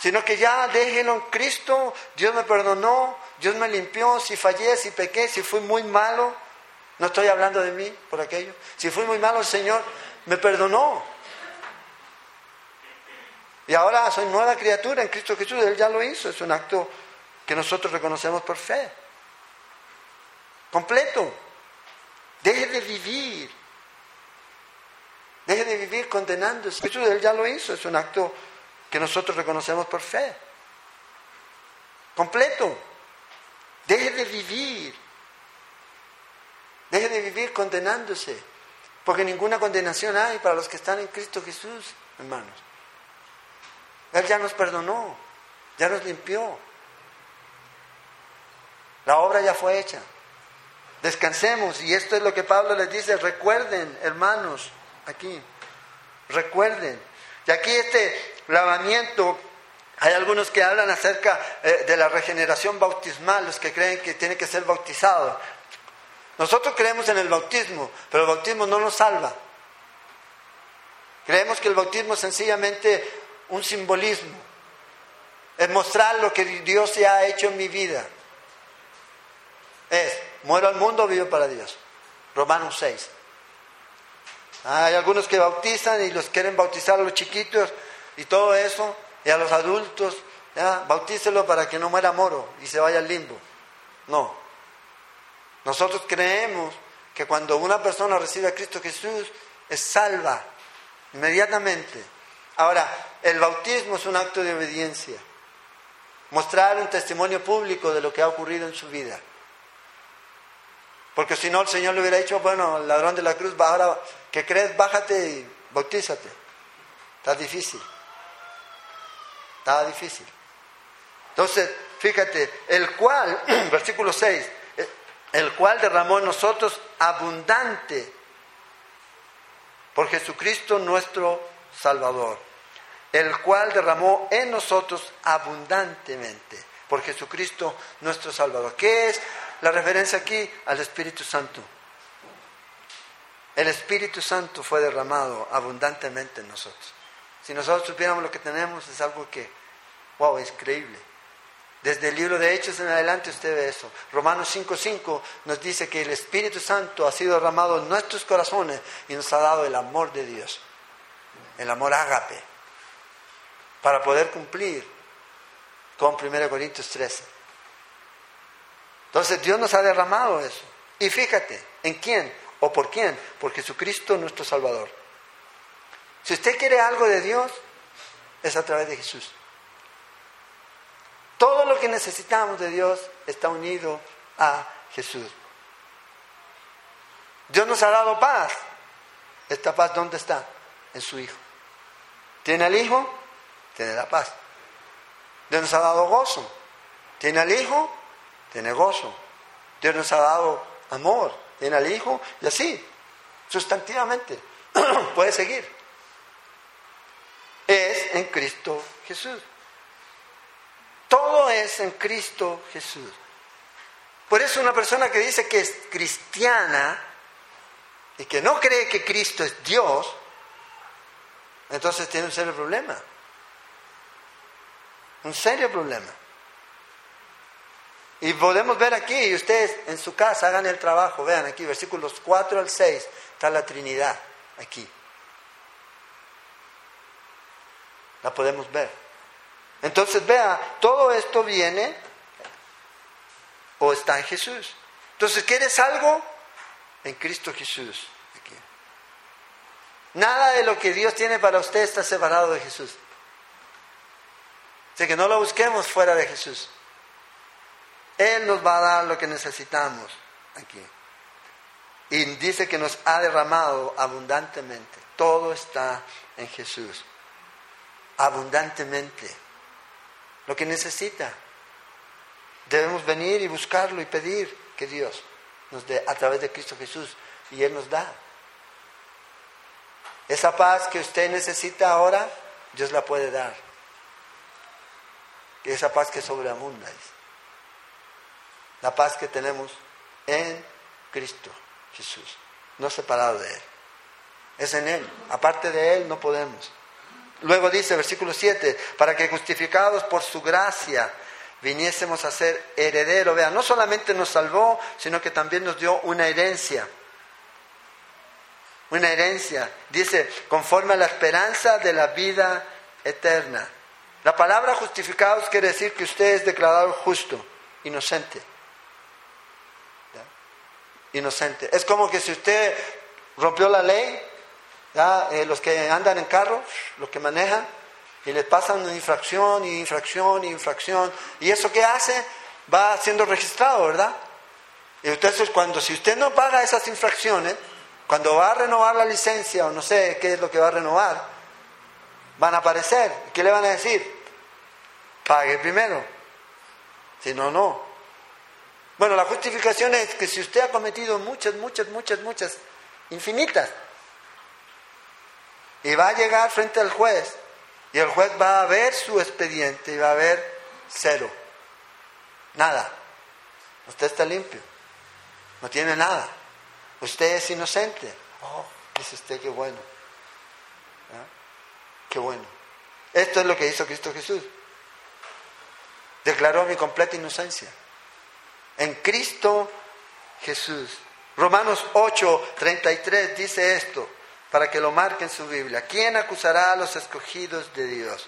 Sino que ya déjenlo en Cristo. Dios me perdonó. Dios me limpió. Si fallé, si pequé, si fui muy malo. No estoy hablando de mí por aquello. Si fui muy malo, el Señor me perdonó. Y ahora soy nueva criatura en Cristo Jesús. Él ya lo hizo. Es un acto que nosotros reconocemos por fe. Completo. Deje de vivir. Deje de vivir condenándose. Jesús, Él ya lo hizo. Es un acto que nosotros reconocemos por fe. Completo. Deje de vivir. Deje de vivir condenándose. Porque ninguna condenación hay para los que están en Cristo Jesús, hermanos. Él ya nos perdonó. Ya nos limpió. La obra ya fue hecha. Descansemos. Y esto es lo que Pablo les dice. Recuerden, hermanos, aquí. Recuerden. Y aquí este lavamiento, hay algunos que hablan acerca eh, de la regeneración bautismal, los que creen que tiene que ser bautizado. Nosotros creemos en el bautismo, pero el bautismo no nos salva. Creemos que el bautismo es sencillamente un simbolismo, es mostrar lo que Dios ya ha hecho en mi vida es, muero al mundo, vivo para Dios. Romanos 6. Hay algunos que bautizan y los quieren bautizar a los chiquitos y todo eso, y a los adultos, bautícelo para que no muera moro y se vaya al limbo. No. Nosotros creemos que cuando una persona recibe a Cristo Jesús, es salva inmediatamente. Ahora, el bautismo es un acto de obediencia. Mostrar un testimonio público de lo que ha ocurrido en su vida. Porque si no, el Señor le hubiera dicho, bueno, el ladrón de la cruz, ahora que crees, bájate y bautízate. Está difícil. Está difícil. Entonces, fíjate, el cual, (clears throat) versículo 6, el cual derramó en nosotros abundante por Jesucristo nuestro Salvador, el cual derramó en nosotros abundantemente por Jesucristo nuestro Salvador. ¿Qué es la referencia aquí al Espíritu Santo. El Espíritu Santo fue derramado abundantemente en nosotros. Si nosotros supiéramos lo que tenemos, es algo que, wow, es creíble. Desde el libro de Hechos en adelante usted ve eso. Romanos 5.5 nos dice que el Espíritu Santo ha sido derramado en nuestros corazones y nos ha dado el amor de Dios, el amor ágape, para poder cumplir con 1 Corintios 13. Entonces Dios nos ha derramado eso. Y fíjate, ¿en quién? ¿O por quién? Por Jesucristo nuestro Salvador. Si usted quiere algo de Dios, es a través de Jesús. Todo lo que necesitamos de Dios está unido a Jesús. Dios nos ha dado paz. ¿Esta paz dónde está? En su Hijo. ¿Tiene al Hijo? Tiene la paz. Dios nos ha dado gozo. ¿Tiene al Hijo? tiene gozo. Dios nos ha dado amor, tiene al Hijo y así, sustantivamente. (clears throat) Puede seguir. En Cristo Jesús. Todo es en Cristo Jesús. Por eso una persona que dice que es cristiana y que no cree que Cristo es Dios, entonces tiene un serio problema. Un serio problema. Y podemos ver aquí, y ustedes en su casa hagan el trabajo, vean aquí, versículos 4 al 6, está la Trinidad aquí. La podemos ver. Entonces, vea, todo esto viene o está en Jesús. Entonces, ¿quieres algo? En Cristo Jesús. Aquí. Nada de lo que Dios tiene para usted está separado de Jesús. Así que no lo busquemos fuera de Jesús. Él nos va a dar lo que necesitamos aquí. Y dice que nos ha derramado abundantemente. Todo está en Jesús. Abundantemente. Lo que necesita. Debemos venir y buscarlo y pedir que Dios nos dé a través de Cristo Jesús. Y Él nos da. Esa paz que usted necesita ahora, Dios la puede dar. Esa paz que sobreabunda es. La paz que tenemos en Cristo Jesús, no separado de Él. Es en Él. Aparte de Él no podemos. Luego dice, versículo 7, para que justificados por su gracia viniésemos a ser herederos. Vean, no solamente nos salvó, sino que también nos dio una herencia. Una herencia. Dice, conforme a la esperanza de la vida eterna. La palabra justificados quiere decir que usted es declarado justo, inocente. Inocente. Es como que si usted rompió la ley, eh, los que andan en carro, los que manejan, y les pasan infracción y infracción y infracción. ¿Y eso qué hace? Va siendo registrado, ¿verdad? Y entonces cuando, si usted no paga esas infracciones, cuando va a renovar la licencia o no sé qué es lo que va a renovar, van a aparecer. ¿Qué le van a decir? Pague primero. Si no, no. Bueno, la justificación es que si usted ha cometido muchas, muchas, muchas, muchas, infinitas, y va a llegar frente al juez y el juez va a ver su expediente y va a ver cero. Nada. Usted está limpio. No tiene nada. Usted es inocente. Oh, dice usted, qué bueno. ¿Ah? Qué bueno. Esto es lo que hizo Cristo Jesús. Declaró mi completa inocencia. En Cristo Jesús. Romanos 8, 33 dice esto para que lo marque en su Biblia. ¿Quién acusará a los escogidos de Dios?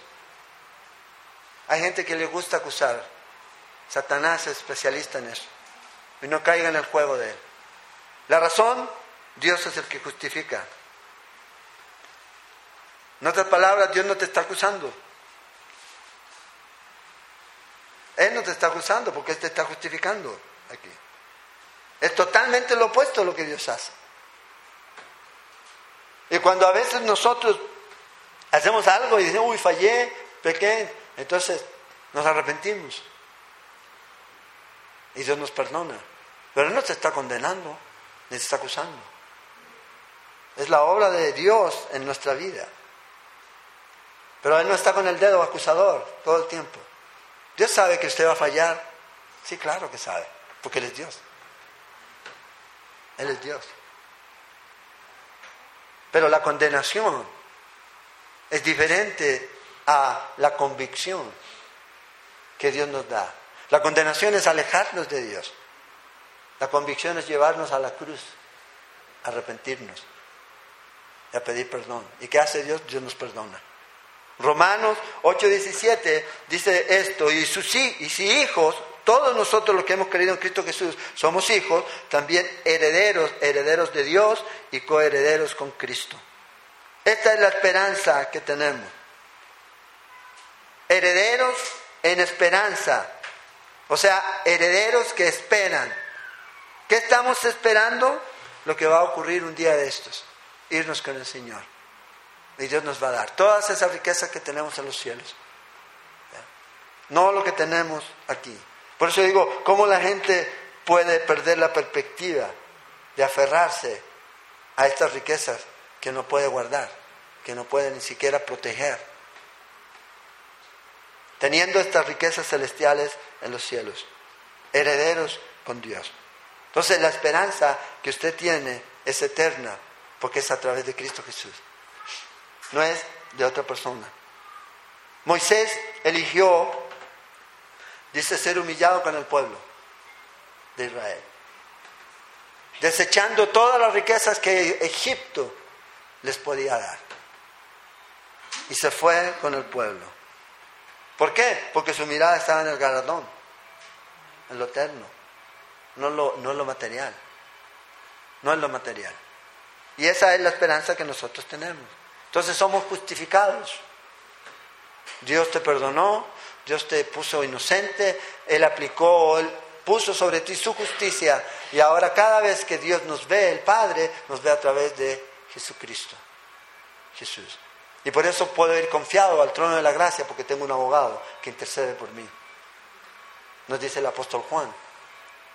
Hay gente que le gusta acusar. Satanás es especialista en eso. Y no caiga en el juego de él. La razón, Dios es el que justifica. En otras palabras, Dios no te está acusando. Él no te está acusando porque Él te está justificando aquí. Es totalmente lo opuesto a lo que Dios hace. Cuando a veces nosotros hacemos algo y decimos, uy, fallé, pequé, entonces nos arrepentimos. Y Dios nos perdona. Pero Él no te está condenando, ni te está acusando. Es la obra de Dios en nuestra vida. Pero Él no está con el dedo acusador todo el tiempo. Dios sabe que usted va a fallar. Sí, claro que sabe, porque Él es Dios. Él es Dios. Pero la condenación es diferente a la convicción que Dios nos da. La condenación es alejarnos de Dios. La convicción es llevarnos a la cruz, arrepentirnos y a pedir perdón. ¿Y qué hace Dios? Dios nos perdona. Romanos 8:17 dice esto, y, sus, y si hijos, todos nosotros los que hemos creído en Cristo Jesús somos hijos, también herederos, herederos de Dios y coherederos con Cristo. Esta es la esperanza que tenemos. Herederos en esperanza. O sea, herederos que esperan. ¿Qué estamos esperando? Lo que va a ocurrir un día de estos. Irnos con el Señor. Y Dios nos va a dar todas esas riquezas que tenemos en los cielos. No lo que tenemos aquí. Por eso digo, ¿cómo la gente puede perder la perspectiva de aferrarse a estas riquezas que no puede guardar, que no puede ni siquiera proteger? Teniendo estas riquezas celestiales en los cielos, herederos con Dios. Entonces la esperanza que usted tiene es eterna, porque es a través de Cristo Jesús. No es de otra persona. Moisés eligió dice ser humillado con el pueblo de Israel, desechando todas las riquezas que Egipto les podía dar. Y se fue con el pueblo. ¿Por qué? Porque su mirada estaba en el galardón, en lo eterno, no lo, no lo material, no en lo material. Y esa es la esperanza que nosotros tenemos. Entonces somos justificados. Dios te perdonó, Dios te puso inocente, Él aplicó, Él puso sobre ti su justicia y ahora cada vez que Dios nos ve, el Padre, nos ve a través de Jesucristo, Jesús. Y por eso puedo ir confiado al trono de la gracia porque tengo un abogado que intercede por mí. nos dice el apóstol Juan.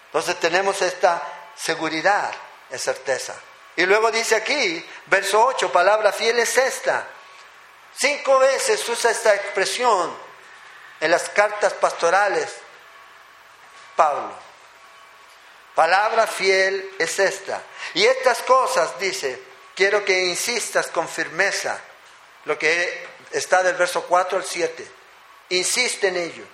Entonces tenemos esta seguridad, es certeza. Y luego dice aquí, verso 8, palabra fiel es esta. Cinco veces usa esta expresión en las cartas pastorales Pablo. Palabra fiel es esta. Y estas cosas, dice, quiero que insistas con firmeza, lo que está del verso 4 al 7. Insiste en ello,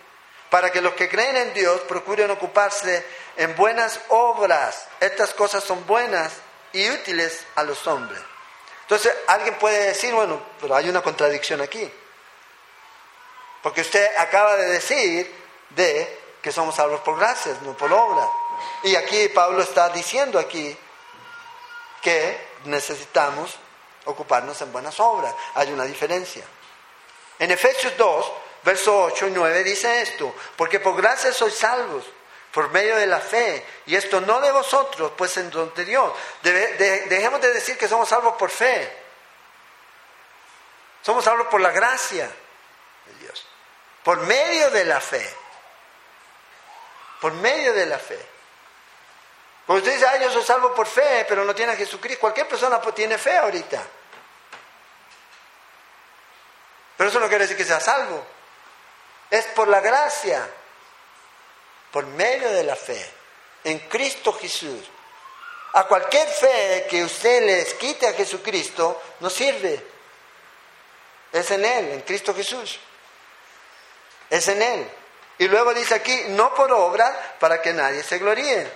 para que los que creen en Dios procuren ocuparse en buenas obras. Estas cosas son buenas y útiles a los hombres. Entonces, alguien puede decir, bueno, pero hay una contradicción aquí. Porque usted acaba de decir de que somos salvos por gracias, no por obra. Y aquí Pablo está diciendo aquí que necesitamos ocuparnos en buenas obras. Hay una diferencia. En Efesios 2, verso 8 y 9 dice esto, porque por gracia sois salvos por medio de la fe, y esto no de vosotros, pues en donde Dios. dejemos de decir que somos salvos por fe. Somos salvos por la gracia por medio de la fe. Por medio de la fe. Cuando usted dice, ay, yo soy salvo por fe, pero no tiene a Jesucristo, cualquier persona tiene fe ahorita. Pero eso no quiere decir que sea salvo. Es por la gracia, por medio de la fe, en Cristo Jesús. A cualquier fe que usted les quite a Jesucristo, no sirve. Es en Él, en Cristo Jesús. Es en Él. Y luego dice aquí, no por obra para que nadie se gloríe.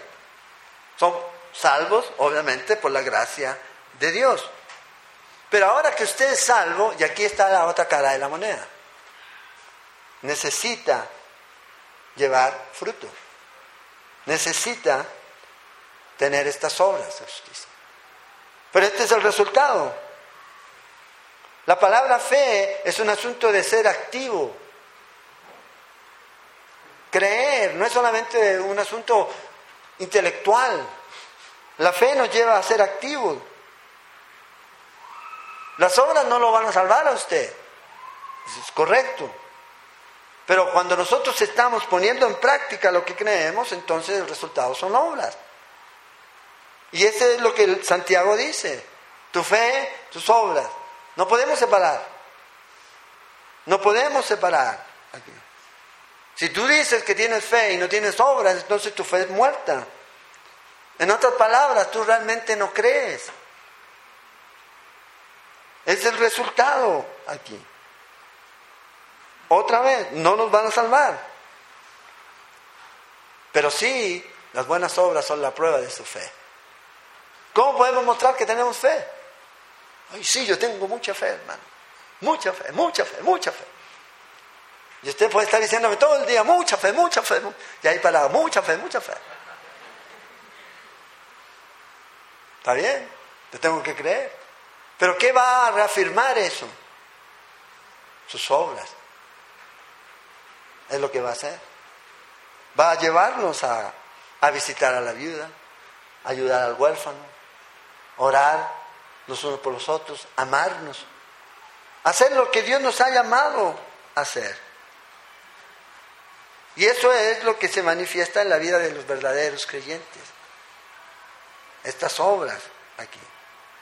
Son salvos, obviamente, por la gracia de Dios. Pero ahora que usted es salvo, y aquí está la otra cara de la moneda, necesita llevar fruto. Necesita tener estas obras de justicia. Pero este es el resultado. La palabra fe es un asunto de ser activo. Creer no es solamente un asunto intelectual. La fe nos lleva a ser activos. Las obras no lo van a salvar a usted. Eso es correcto. Pero cuando nosotros estamos poniendo en práctica lo que creemos, entonces el resultado son obras. Y ese es lo que Santiago dice. Tu fe, tus obras. No podemos separar. No podemos separar. Si tú dices que tienes fe y no tienes obras, entonces tu fe es muerta. En otras palabras, tú realmente no crees. Es el resultado aquí. Otra vez, no nos van a salvar. Pero sí, las buenas obras son la prueba de su fe. ¿Cómo podemos mostrar que tenemos fe? Ay, sí, yo tengo mucha fe, hermano. Mucha fe, mucha fe, mucha fe. Y usted puede estar diciéndome todo el día, mucha fe, mucha fe. Y ahí para mucha fe, mucha fe. Está bien, te tengo que creer. Pero ¿qué va a reafirmar eso? Sus obras. Es lo que va a hacer. Va a llevarnos a, a visitar a la viuda, ayudar al huérfano, orar los unos por los otros, amarnos, hacer lo que Dios nos ha llamado a hacer. Y eso es lo que se manifiesta en la vida de los verdaderos creyentes. Estas obras aquí.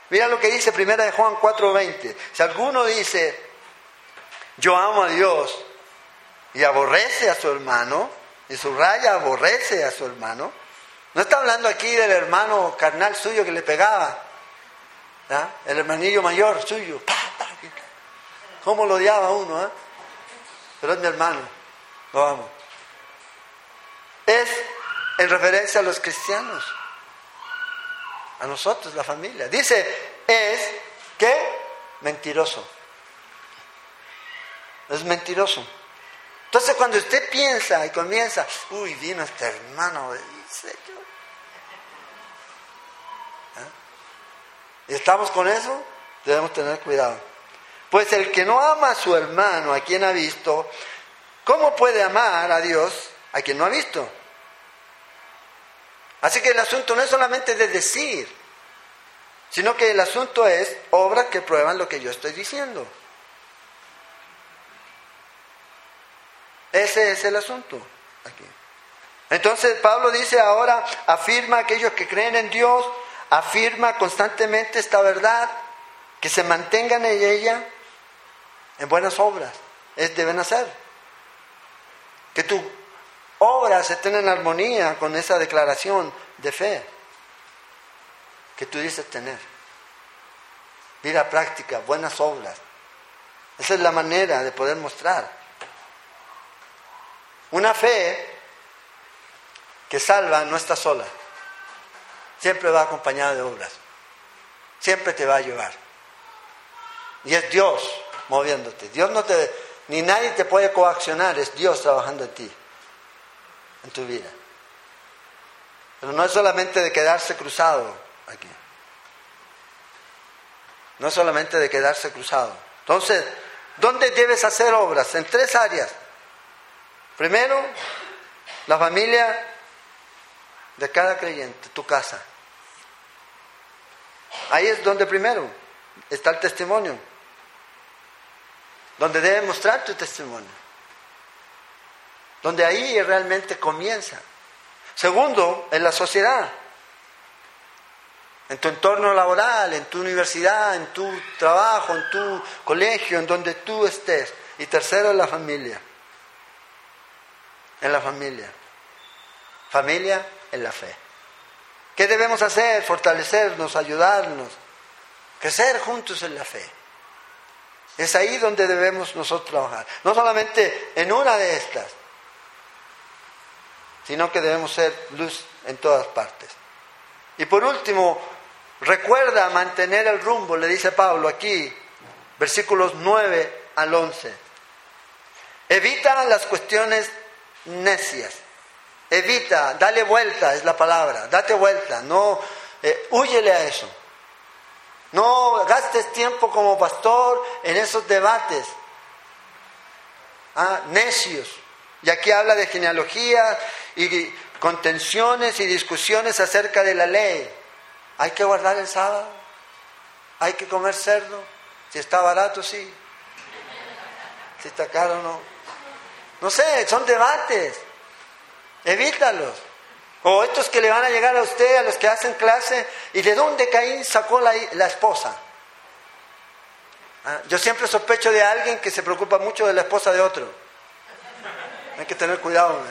Mira lo que dice primera de Juan 4:20. Si alguno dice, yo amo a Dios y aborrece a su hermano, y su raya aborrece a su hermano, no está hablando aquí del hermano carnal suyo que le pegaba, el hermanillo mayor suyo, ¿cómo lo odiaba uno? Eh? Pero es mi hermano, lo amo es en referencia a los cristianos, a nosotros, la familia. Dice, es que mentiroso. Es mentiroso. Entonces cuando usted piensa y comienza, uy, vino este hermano, ¿Y estamos con eso? Debemos tener cuidado. Pues el que no ama a su hermano, a quien ha visto, ¿cómo puede amar a Dios a quien no ha visto? Así que el asunto no es solamente de decir, sino que el asunto es obras que prueban lo que yo estoy diciendo. Ese es el asunto aquí. Entonces Pablo dice ahora, afirma a aquellos que creen en Dios, afirma constantemente esta verdad, que se mantengan en ella en buenas obras, es deben hacer. Que tus obras estén en armonía con esa declaración de fe que tú dices tener. Vida práctica, buenas obras. Esa es la manera de poder mostrar. Una fe que salva no está sola. Siempre va acompañada de obras. Siempre te va a llevar. Y es Dios moviéndote. Dios no te, ni nadie te puede coaccionar, es Dios trabajando en ti, en tu vida. Pero no es solamente de quedarse cruzado aquí. No es solamente de quedarse cruzado. Entonces, ¿dónde debes hacer obras? En tres áreas. Primero, la familia de cada creyente, tu casa. Ahí es donde primero está el testimonio, donde debe mostrar tu testimonio, donde ahí realmente comienza. Segundo, en la sociedad, en tu entorno laboral, en tu universidad, en tu trabajo, en tu colegio, en donde tú estés. Y tercero, en la familia. En la familia. Familia en la fe. ¿Qué debemos hacer? Fortalecernos, ayudarnos, crecer juntos en la fe. Es ahí donde debemos nosotros trabajar. No solamente en una de estas, sino que debemos ser luz en todas partes. Y por último, recuerda mantener el rumbo, le dice Pablo aquí, versículos 9 al 11. Evita las cuestiones necias Evita, dale vuelta, es la palabra, date vuelta, no, eh, huyele a eso. No gastes tiempo como pastor en esos debates ah, necios. Y aquí habla de genealogía y contenciones y discusiones acerca de la ley. Hay que guardar el sábado, hay que comer cerdo, si está barato, sí, si está caro, no. No sé, son debates. Evítalos. O estos que le van a llegar a usted, a los que hacen clase, ¿y de dónde Caín sacó la, esposa? Ah, yo siempre sospecho de alguien que se preocupa mucho de la esposa de otro. Hay que tener cuidado.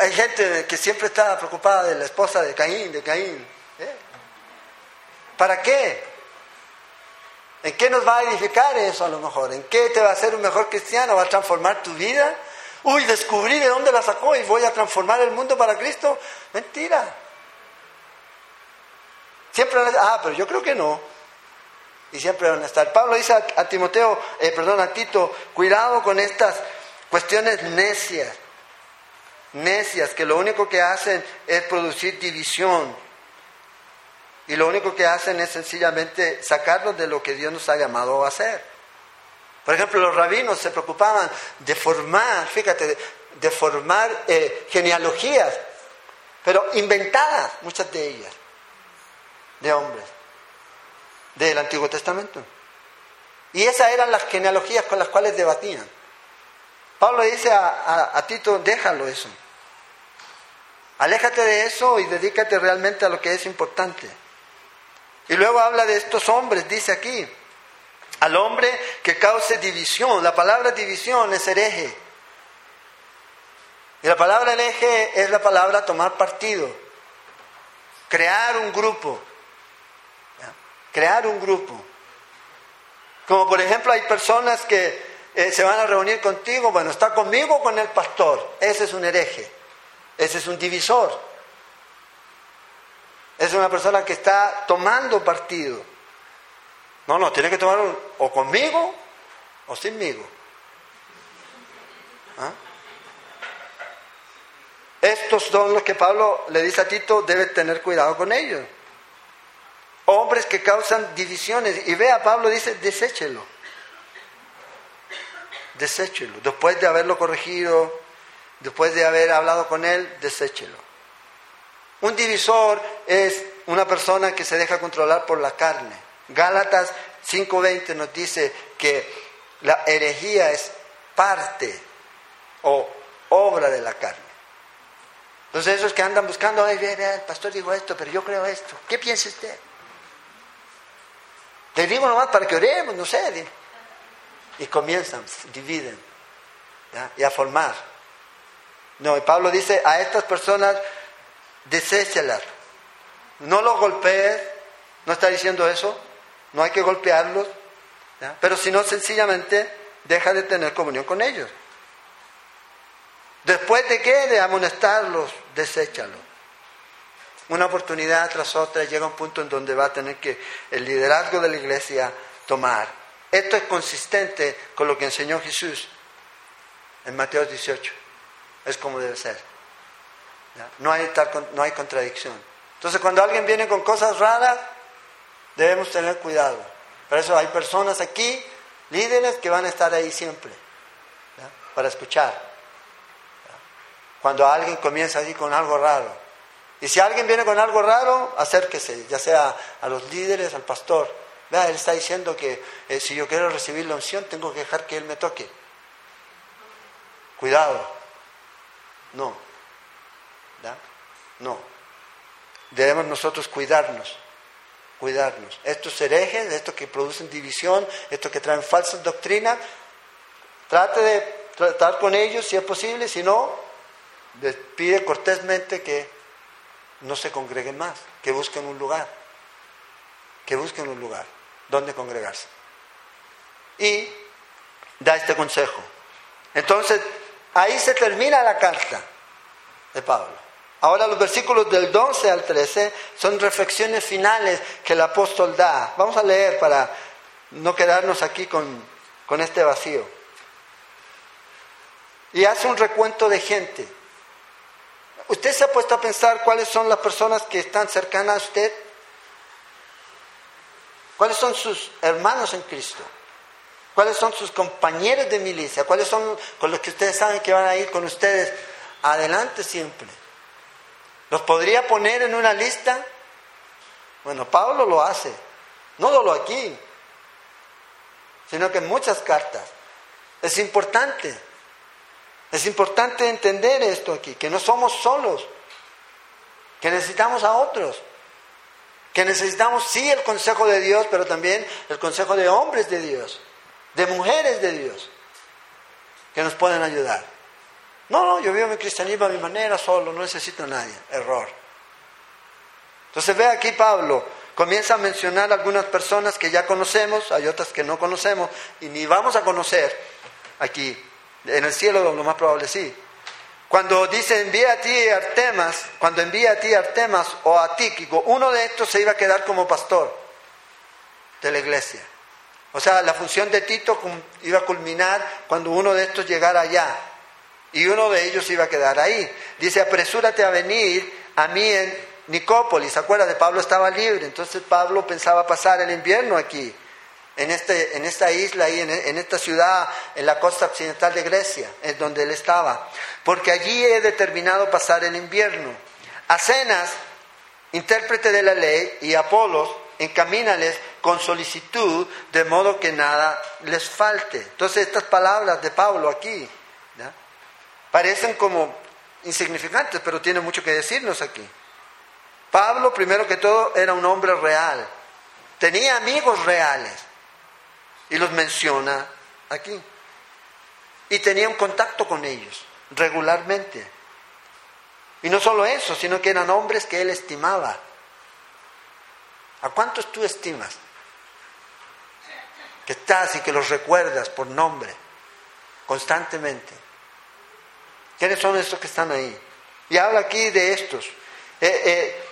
Hay, gente que siempre está preocupada de la esposa de Caín, de Caín. ¿eh? ¿Para qué? ¿En qué nos va a edificar eso a lo mejor? ¿En qué te va a hacer un mejor cristiano? ¿Va a transformar tu vida? Uy, descubrí de dónde la sacó y voy a transformar el mundo para Cristo. Mentira. Siempre van a ah, pero yo creo que no. Y siempre van a estar. Pablo dice a, Timoteo, eh, perdón, a Tito, cuidado con estas cuestiones necias. Necias, que lo único que hacen es producir división. Y lo único que hacen es sencillamente sacarnos de lo que Dios nos ha llamado a hacer. Por ejemplo, los rabinos se preocupaban de formar, fíjate, de, formar eh, genealogías, pero inventadas, muchas de ellas, de hombres, del Antiguo Testamento. Y esas eran las genealogías con las cuales debatían. Pablo dice a, a Tito, déjalo eso. Aléjate de eso y dedícate realmente a lo que es importante. Y luego habla de estos hombres, dice aquí, al hombre que cause división. La palabra división es hereje. Y la palabra hereje es la palabra tomar partido, crear un grupo, crear un grupo. Como por ejemplo hay personas que eh, se van a reunir contigo, bueno, está conmigo o con el pastor, ese es un hereje, ese es un divisor, es una persona que está tomando partido. No, no, tiene que tomar o conmigo o sinmigo. ¿Ah? Estos son los que Pablo le dice a Tito, debe tener cuidado con ellos. Hombres que causan divisiones. Y vea, Pablo dice, deséchelo. Deséchelo. Después de haberlo corregido, después de haber hablado con él, deséchelo. Un divisor es una persona que se deja controlar por la carne Gálatas 5:20 nos dice que la herejía es parte o obra de la carne. Entonces esos que andan buscando, ay, el pastor dijo esto, pero yo creo esto. ¿Qué piensa usted? Le digo nomás para que oremos, no sé. Y comienzan, dividen, y a formar. No, y Pablo dice, a estas personas, deséchelas. No los golpees, no está diciendo eso, no hay que golpearlos, pero si no, sencillamente deja de tener comunión con ellos. Después de qué? De amonestarlos, deséchalo. Una oportunidad tras otra llega un punto en donde va a tener que el liderazgo de la iglesia tomar. Esto es consistente con lo que enseñó Jesús en Mateo 18. Es como debe ser. No hay, no hay contradicción. Entonces cuando alguien viene con cosas raras, debemos tener cuidado. Por eso hay personas aquí, líderes, que van a estar ahí siempre, para escuchar cuando alguien comienza así con algo raro. Y si alguien viene con algo raro, acérquese, ya sea a los líderes, al pastor. Vea, él está diciendo que eh, si yo quiero recibir la unción, tengo que dejar que él me toque. Cuidado. No. ¿Ya? No. Debemos nosotros cuidarnos. Cuidarnos. Estos herejes, estos que producen división, estos que traen falsas doctrinas, trate de tratar con ellos si es posible, si no, les pide cortésmente que no se congreguen más, que busquen un lugar, que busquen un lugar donde congregarse. Y da este consejo. Entonces, ahí se termina la carta de Pablo. Ahora los versículos del 12 al 13 son reflexiones finales que el apóstol da. Vamos a leer para no quedarnos aquí con, con este vacío. Y hace un recuento de gente ¿Usted se ha puesto a pensar cuáles son las personas que están cercanas a usted? ¿Cuáles son sus hermanos en Cristo? ¿Cuáles son sus compañeros de milicia? ¿Cuáles son con los que ustedes saben que van a ir con ustedes adelante siempre? ¿Los podría poner en una lista? Bueno, Pablo lo hace, no solo aquí, sino que en muchas cartas. Es importante. Es importante entender esto aquí, que no somos solos, que necesitamos a otros, que necesitamos sí el consejo de Dios, pero también el consejo de hombres de Dios, de mujeres de Dios, que nos pueden ayudar. No, no, yo vivo mi cristianismo a mi manera solo, no necesito a nadie. Error. Entonces ve aquí Pablo, comienza a mencionar algunas personas que ya conocemos, hay otras que no conocemos y ni vamos a conocer aquí. En el cielo lo más probable sí. Cuando dice envía a ti Artemas, cuando envía a ti Artemas o a Tíquico, uno de estos se iba a quedar como pastor de la iglesia. O sea, la función de Tito iba a culminar cuando uno de estos llegara allá. Y uno de ellos iba a quedar ahí. Dice, apresúrate a venir a mí en Nicópolis. ¿Se acuerda de Pablo estaba libre? Entonces Pablo pensaba pasar el invierno aquí en, este, en esta isla y en, esta ciudad, en la costa occidental de Grecia, es donde él estaba, porque allí he determinado pasar el invierno. Acenas, intérprete de la ley, y Apolos, encamínales con solicitud, de modo que nada les falte. Entonces estas palabras de Pablo aquí parecen como insignificantes, pero tienen mucho que decirnos aquí. Pablo, primero que todo, era un hombre real, tenía amigos reales, y los menciona aquí. Y tenía un contacto con ellos regularmente. Y no solo eso, sino que eran hombres que él estimaba. ¿A cuántos tú estimas? Que estás y que los recuerdas por nombre constantemente. ¿Quiénes son estos que están ahí? Y habla aquí de estos. Eh, eh,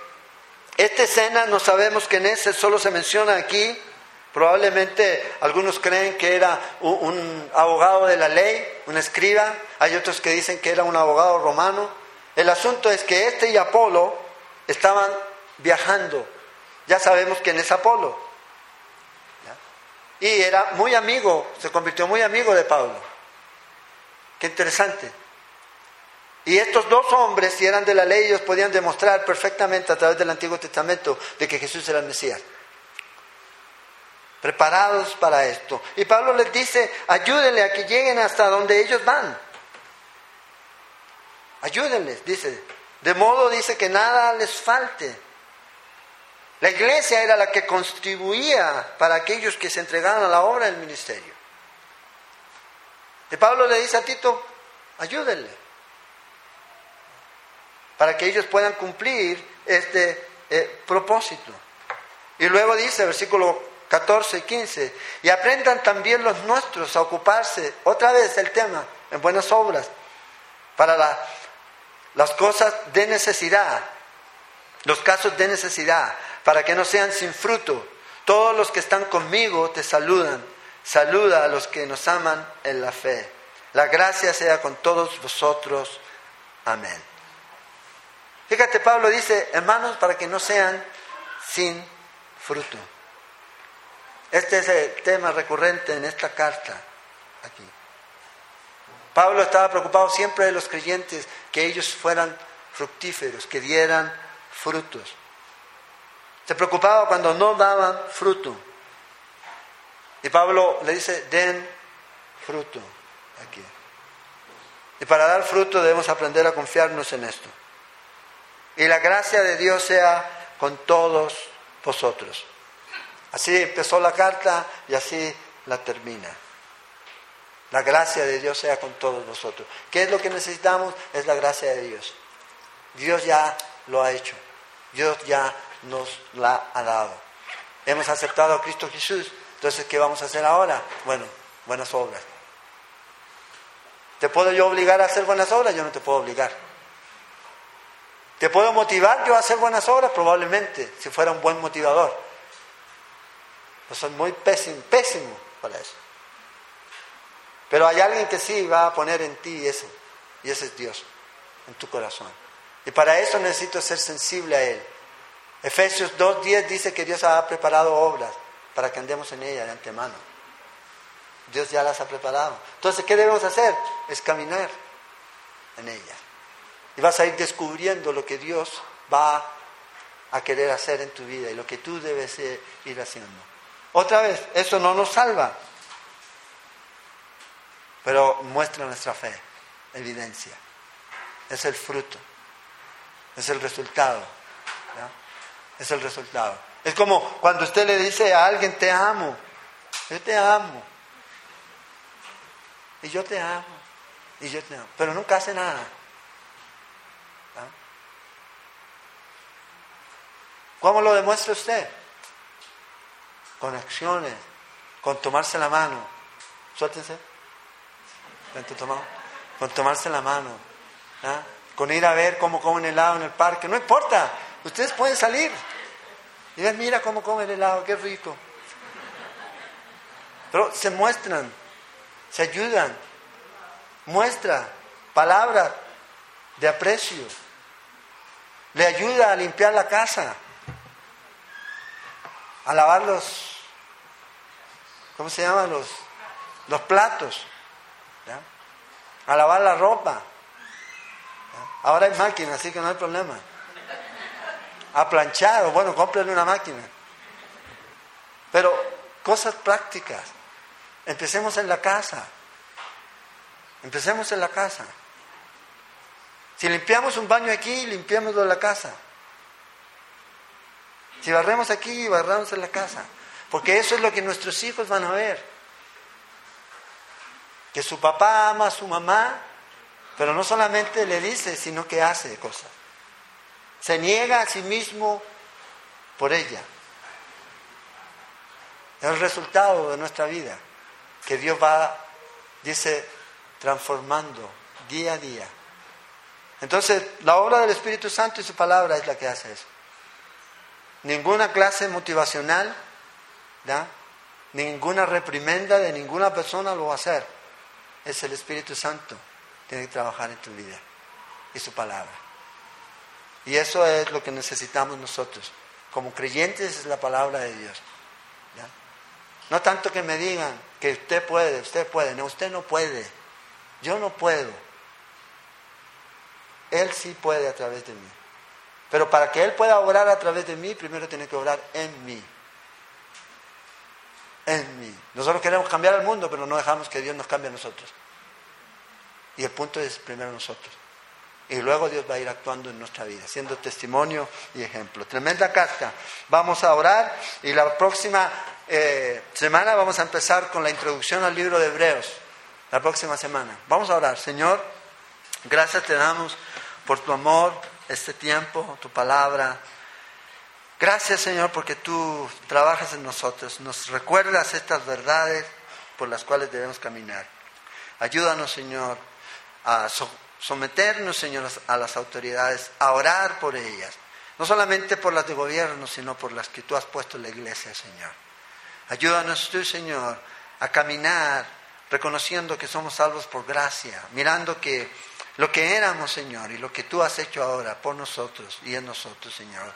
esta escena no sabemos que en ese solo se menciona aquí Probablemente algunos creen que era un, abogado de la ley, un escriba, hay otros que dicen que era un abogado romano. El asunto es que este y Apolo estaban viajando. Ya sabemos quién es Apolo. Y era muy amigo, se convirtió muy amigo de Pablo. Qué interesante. Y estos dos hombres, si eran de la ley, ellos podían demostrar perfectamente a través del Antiguo Testamento de que Jesús era el Mesías preparados para esto. Y Pablo les dice, ayúdenle a que lleguen hasta donde ellos van. Ayúdenles, dice. De modo dice que nada les falte. La iglesia era la que contribuía para aquellos que se entregaban a la obra del ministerio. Y Pablo le dice a Tito, ayúdenle, para que ellos puedan cumplir este eh, propósito. Y luego dice, versículo 14 y 15, y aprendan también los nuestros a ocuparse, otra vez el tema, en buenas obras, para las cosas de necesidad, los casos de necesidad, para que no sean sin fruto. Todos los que están conmigo te saludan. Saluda a los que nos aman en la fe. La gracia sea con todos vosotros. Amén. Fíjate, Pablo dice, hermanos, para que no sean sin fruto. Este es el tema recurrente en esta carta aquí. Pablo estaba preocupado siempre de los creyentes, que ellos fueran fructíferos, que dieran frutos. Se preocupaba cuando no daban fruto. Y Pablo le dice, den fruto aquí. Y para dar fruto debemos aprender a confiarnos en esto. Y la gracia de Dios sea con todos vosotros. Así empezó la carta y así la termina. La gracia de Dios sea con todos vosotros. ¿Qué es lo que necesitamos? Es la gracia de Dios. Dios ya lo ha hecho. Dios ya nos la ha dado. Hemos aceptado a Cristo Jesús. Entonces, ¿qué vamos a hacer ahora? Bueno, buenas obras. ¿Te puedo yo obligar a hacer buenas obras? Yo no te puedo obligar. ¿Te puedo motivar yo a hacer buenas obras? Probablemente, si fuera un buen motivador. Yo soy muy pésimo, pésimo para eso. Pero hay alguien que sí va a poner en ti eso, y ese es Dios, en tu corazón. Y para eso necesito ser sensible a Él. Efesios 2.10 dice que Dios ha preparado obras para que andemos en ella de antemano. Dios ya las ha preparado. Entonces, ¿qué debemos hacer? Es caminar en ella. Y vas a ir descubriendo lo que Dios va a querer hacer en tu vida y lo que tú debes ir haciendo. Otra vez, eso no nos salva, pero muestra nuestra fe, evidencia. Es el fruto, es el resultado. Es el resultado. Es como cuando usted le dice a alguien, te amo, yo te amo. Y yo te amo, y yo te amo. Pero nunca hace nada. ¿Cómo lo demuestra usted? Con acciones, con tomarse la mano. Suéltense. Con tomarse la mano. Con ir a ver cómo comen helado en el parque. No importa. Ustedes pueden salir. Y ven, mira cómo come el helado, qué rico. Pero se muestran, se ayudan, muestra palabras de aprecio. Le ayuda a limpiar la casa, a lavar los, ¿cómo se llaman? Los, los platos, a lavar la ropa. Ahora hay máquinas, así que no hay problema a planchar, o bueno, cómprenle una máquina. Pero cosas prácticas. Empecemos en la casa. Empecemos en la casa. Si limpiamos un baño aquí, limpiémoslo en la casa. Si barremos aquí, barramos en la casa. Porque eso es lo que nuestros hijos van a ver. Que su papá ama a su mamá, pero no solamente le dice, sino que hace cosas. Se niega a sí mismo por ella. Es el resultado de nuestra vida, que Dios va, dice, transformando día a día. Entonces, la obra del Espíritu Santo y su palabra es la que hace eso. Ninguna clase motivacional, ninguna reprimenda de ninguna persona lo va a hacer. Es el Espíritu Santo. Tiene que trabajar en tu vida y su palabra. Y eso es lo que necesitamos nosotros. Como creyentes es la palabra de Dios. No tanto que me digan que usted puede, usted puede. No, usted no puede. Yo no puedo. Él sí puede a través de mí. Pero para que Él pueda obrar a través de mí, primero tiene que obrar en mí. En mí. Nosotros queremos cambiar el mundo, pero no dejamos que Dios nos cambie a nosotros. Y el punto es primero nosotros. Y luego Dios va a ir actuando en nuestra vida, siendo testimonio y ejemplo. Tremenda carta. Vamos a orar y la próxima eh, semana vamos a empezar con la introducción al libro de Hebreos. La próxima semana. Vamos a orar. Señor, gracias te damos por tu amor, este tiempo, tu palabra. Gracias Señor porque tú trabajas en nosotros, nos recuerdas estas verdades por las cuales debemos caminar. Ayúdanos Señor a someternos, Señor, a las autoridades, a orar por ellas, no solamente por las de gobierno, sino por las que tú has puesto en la iglesia, Señor. Ayúdanos tú, Señor, a caminar reconociendo que somos salvos por gracia, mirando que lo que éramos, Señor, y lo que tú has hecho ahora por nosotros y en nosotros, Señor.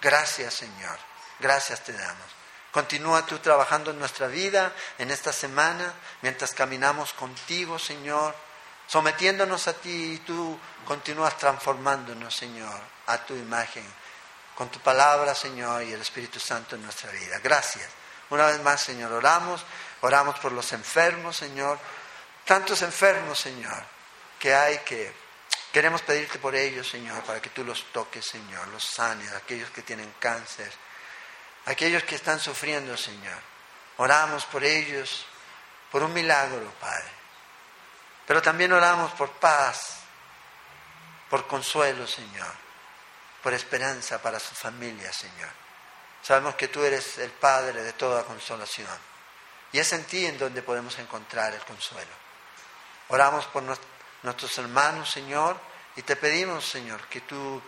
Gracias, Señor. Gracias te damos. Continúa tú trabajando en nuestra vida en esta semana, mientras caminamos contigo, Señor sometiéndonos a ti y tú continúas transformándonos, Señor, a tu imagen, con tu palabra, Señor, y el Espíritu Santo en nuestra vida. Gracias. Una vez más, Señor, oramos, oramos por los enfermos, Señor, tantos enfermos, Señor, que hay que queremos pedirte por ellos, Señor, para que tú los toques, Señor, los sanes, aquellos que tienen cáncer, aquellos que están sufriendo, Señor. Oramos por ellos, por un milagro, Padre. Pero también oramos por paz, por consuelo, Señor, por esperanza para su familia, Señor. Sabemos que tú eres el Padre de toda consolación. Y es en ti en donde podemos encontrar el consuelo. Oramos por nuestros hermanos, Señor, y te pedimos, Señor, que tú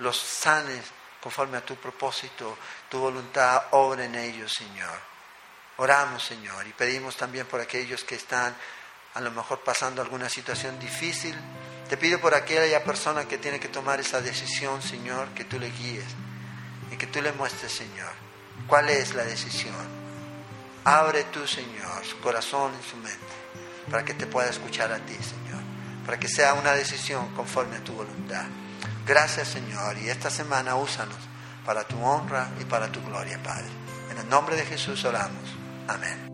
los sanes conforme a tu propósito, tu voluntad, obra en ellos, Señor. Oramos, Señor, y pedimos también por aquellos que están a lo mejor pasando alguna situación difícil. Te pido por aquella persona que tiene que tomar esa decisión, Señor, que tú le guíes y que tú le muestres, Señor, cuál es la decisión. Abre tú, Señor, su corazón y su mente para que te pueda escuchar a ti, Señor, para que sea una decisión conforme a tu voluntad. Gracias, Señor, y esta semana úsanos para tu honra y para tu gloria, Padre. En el nombre de Jesús oramos. Amén.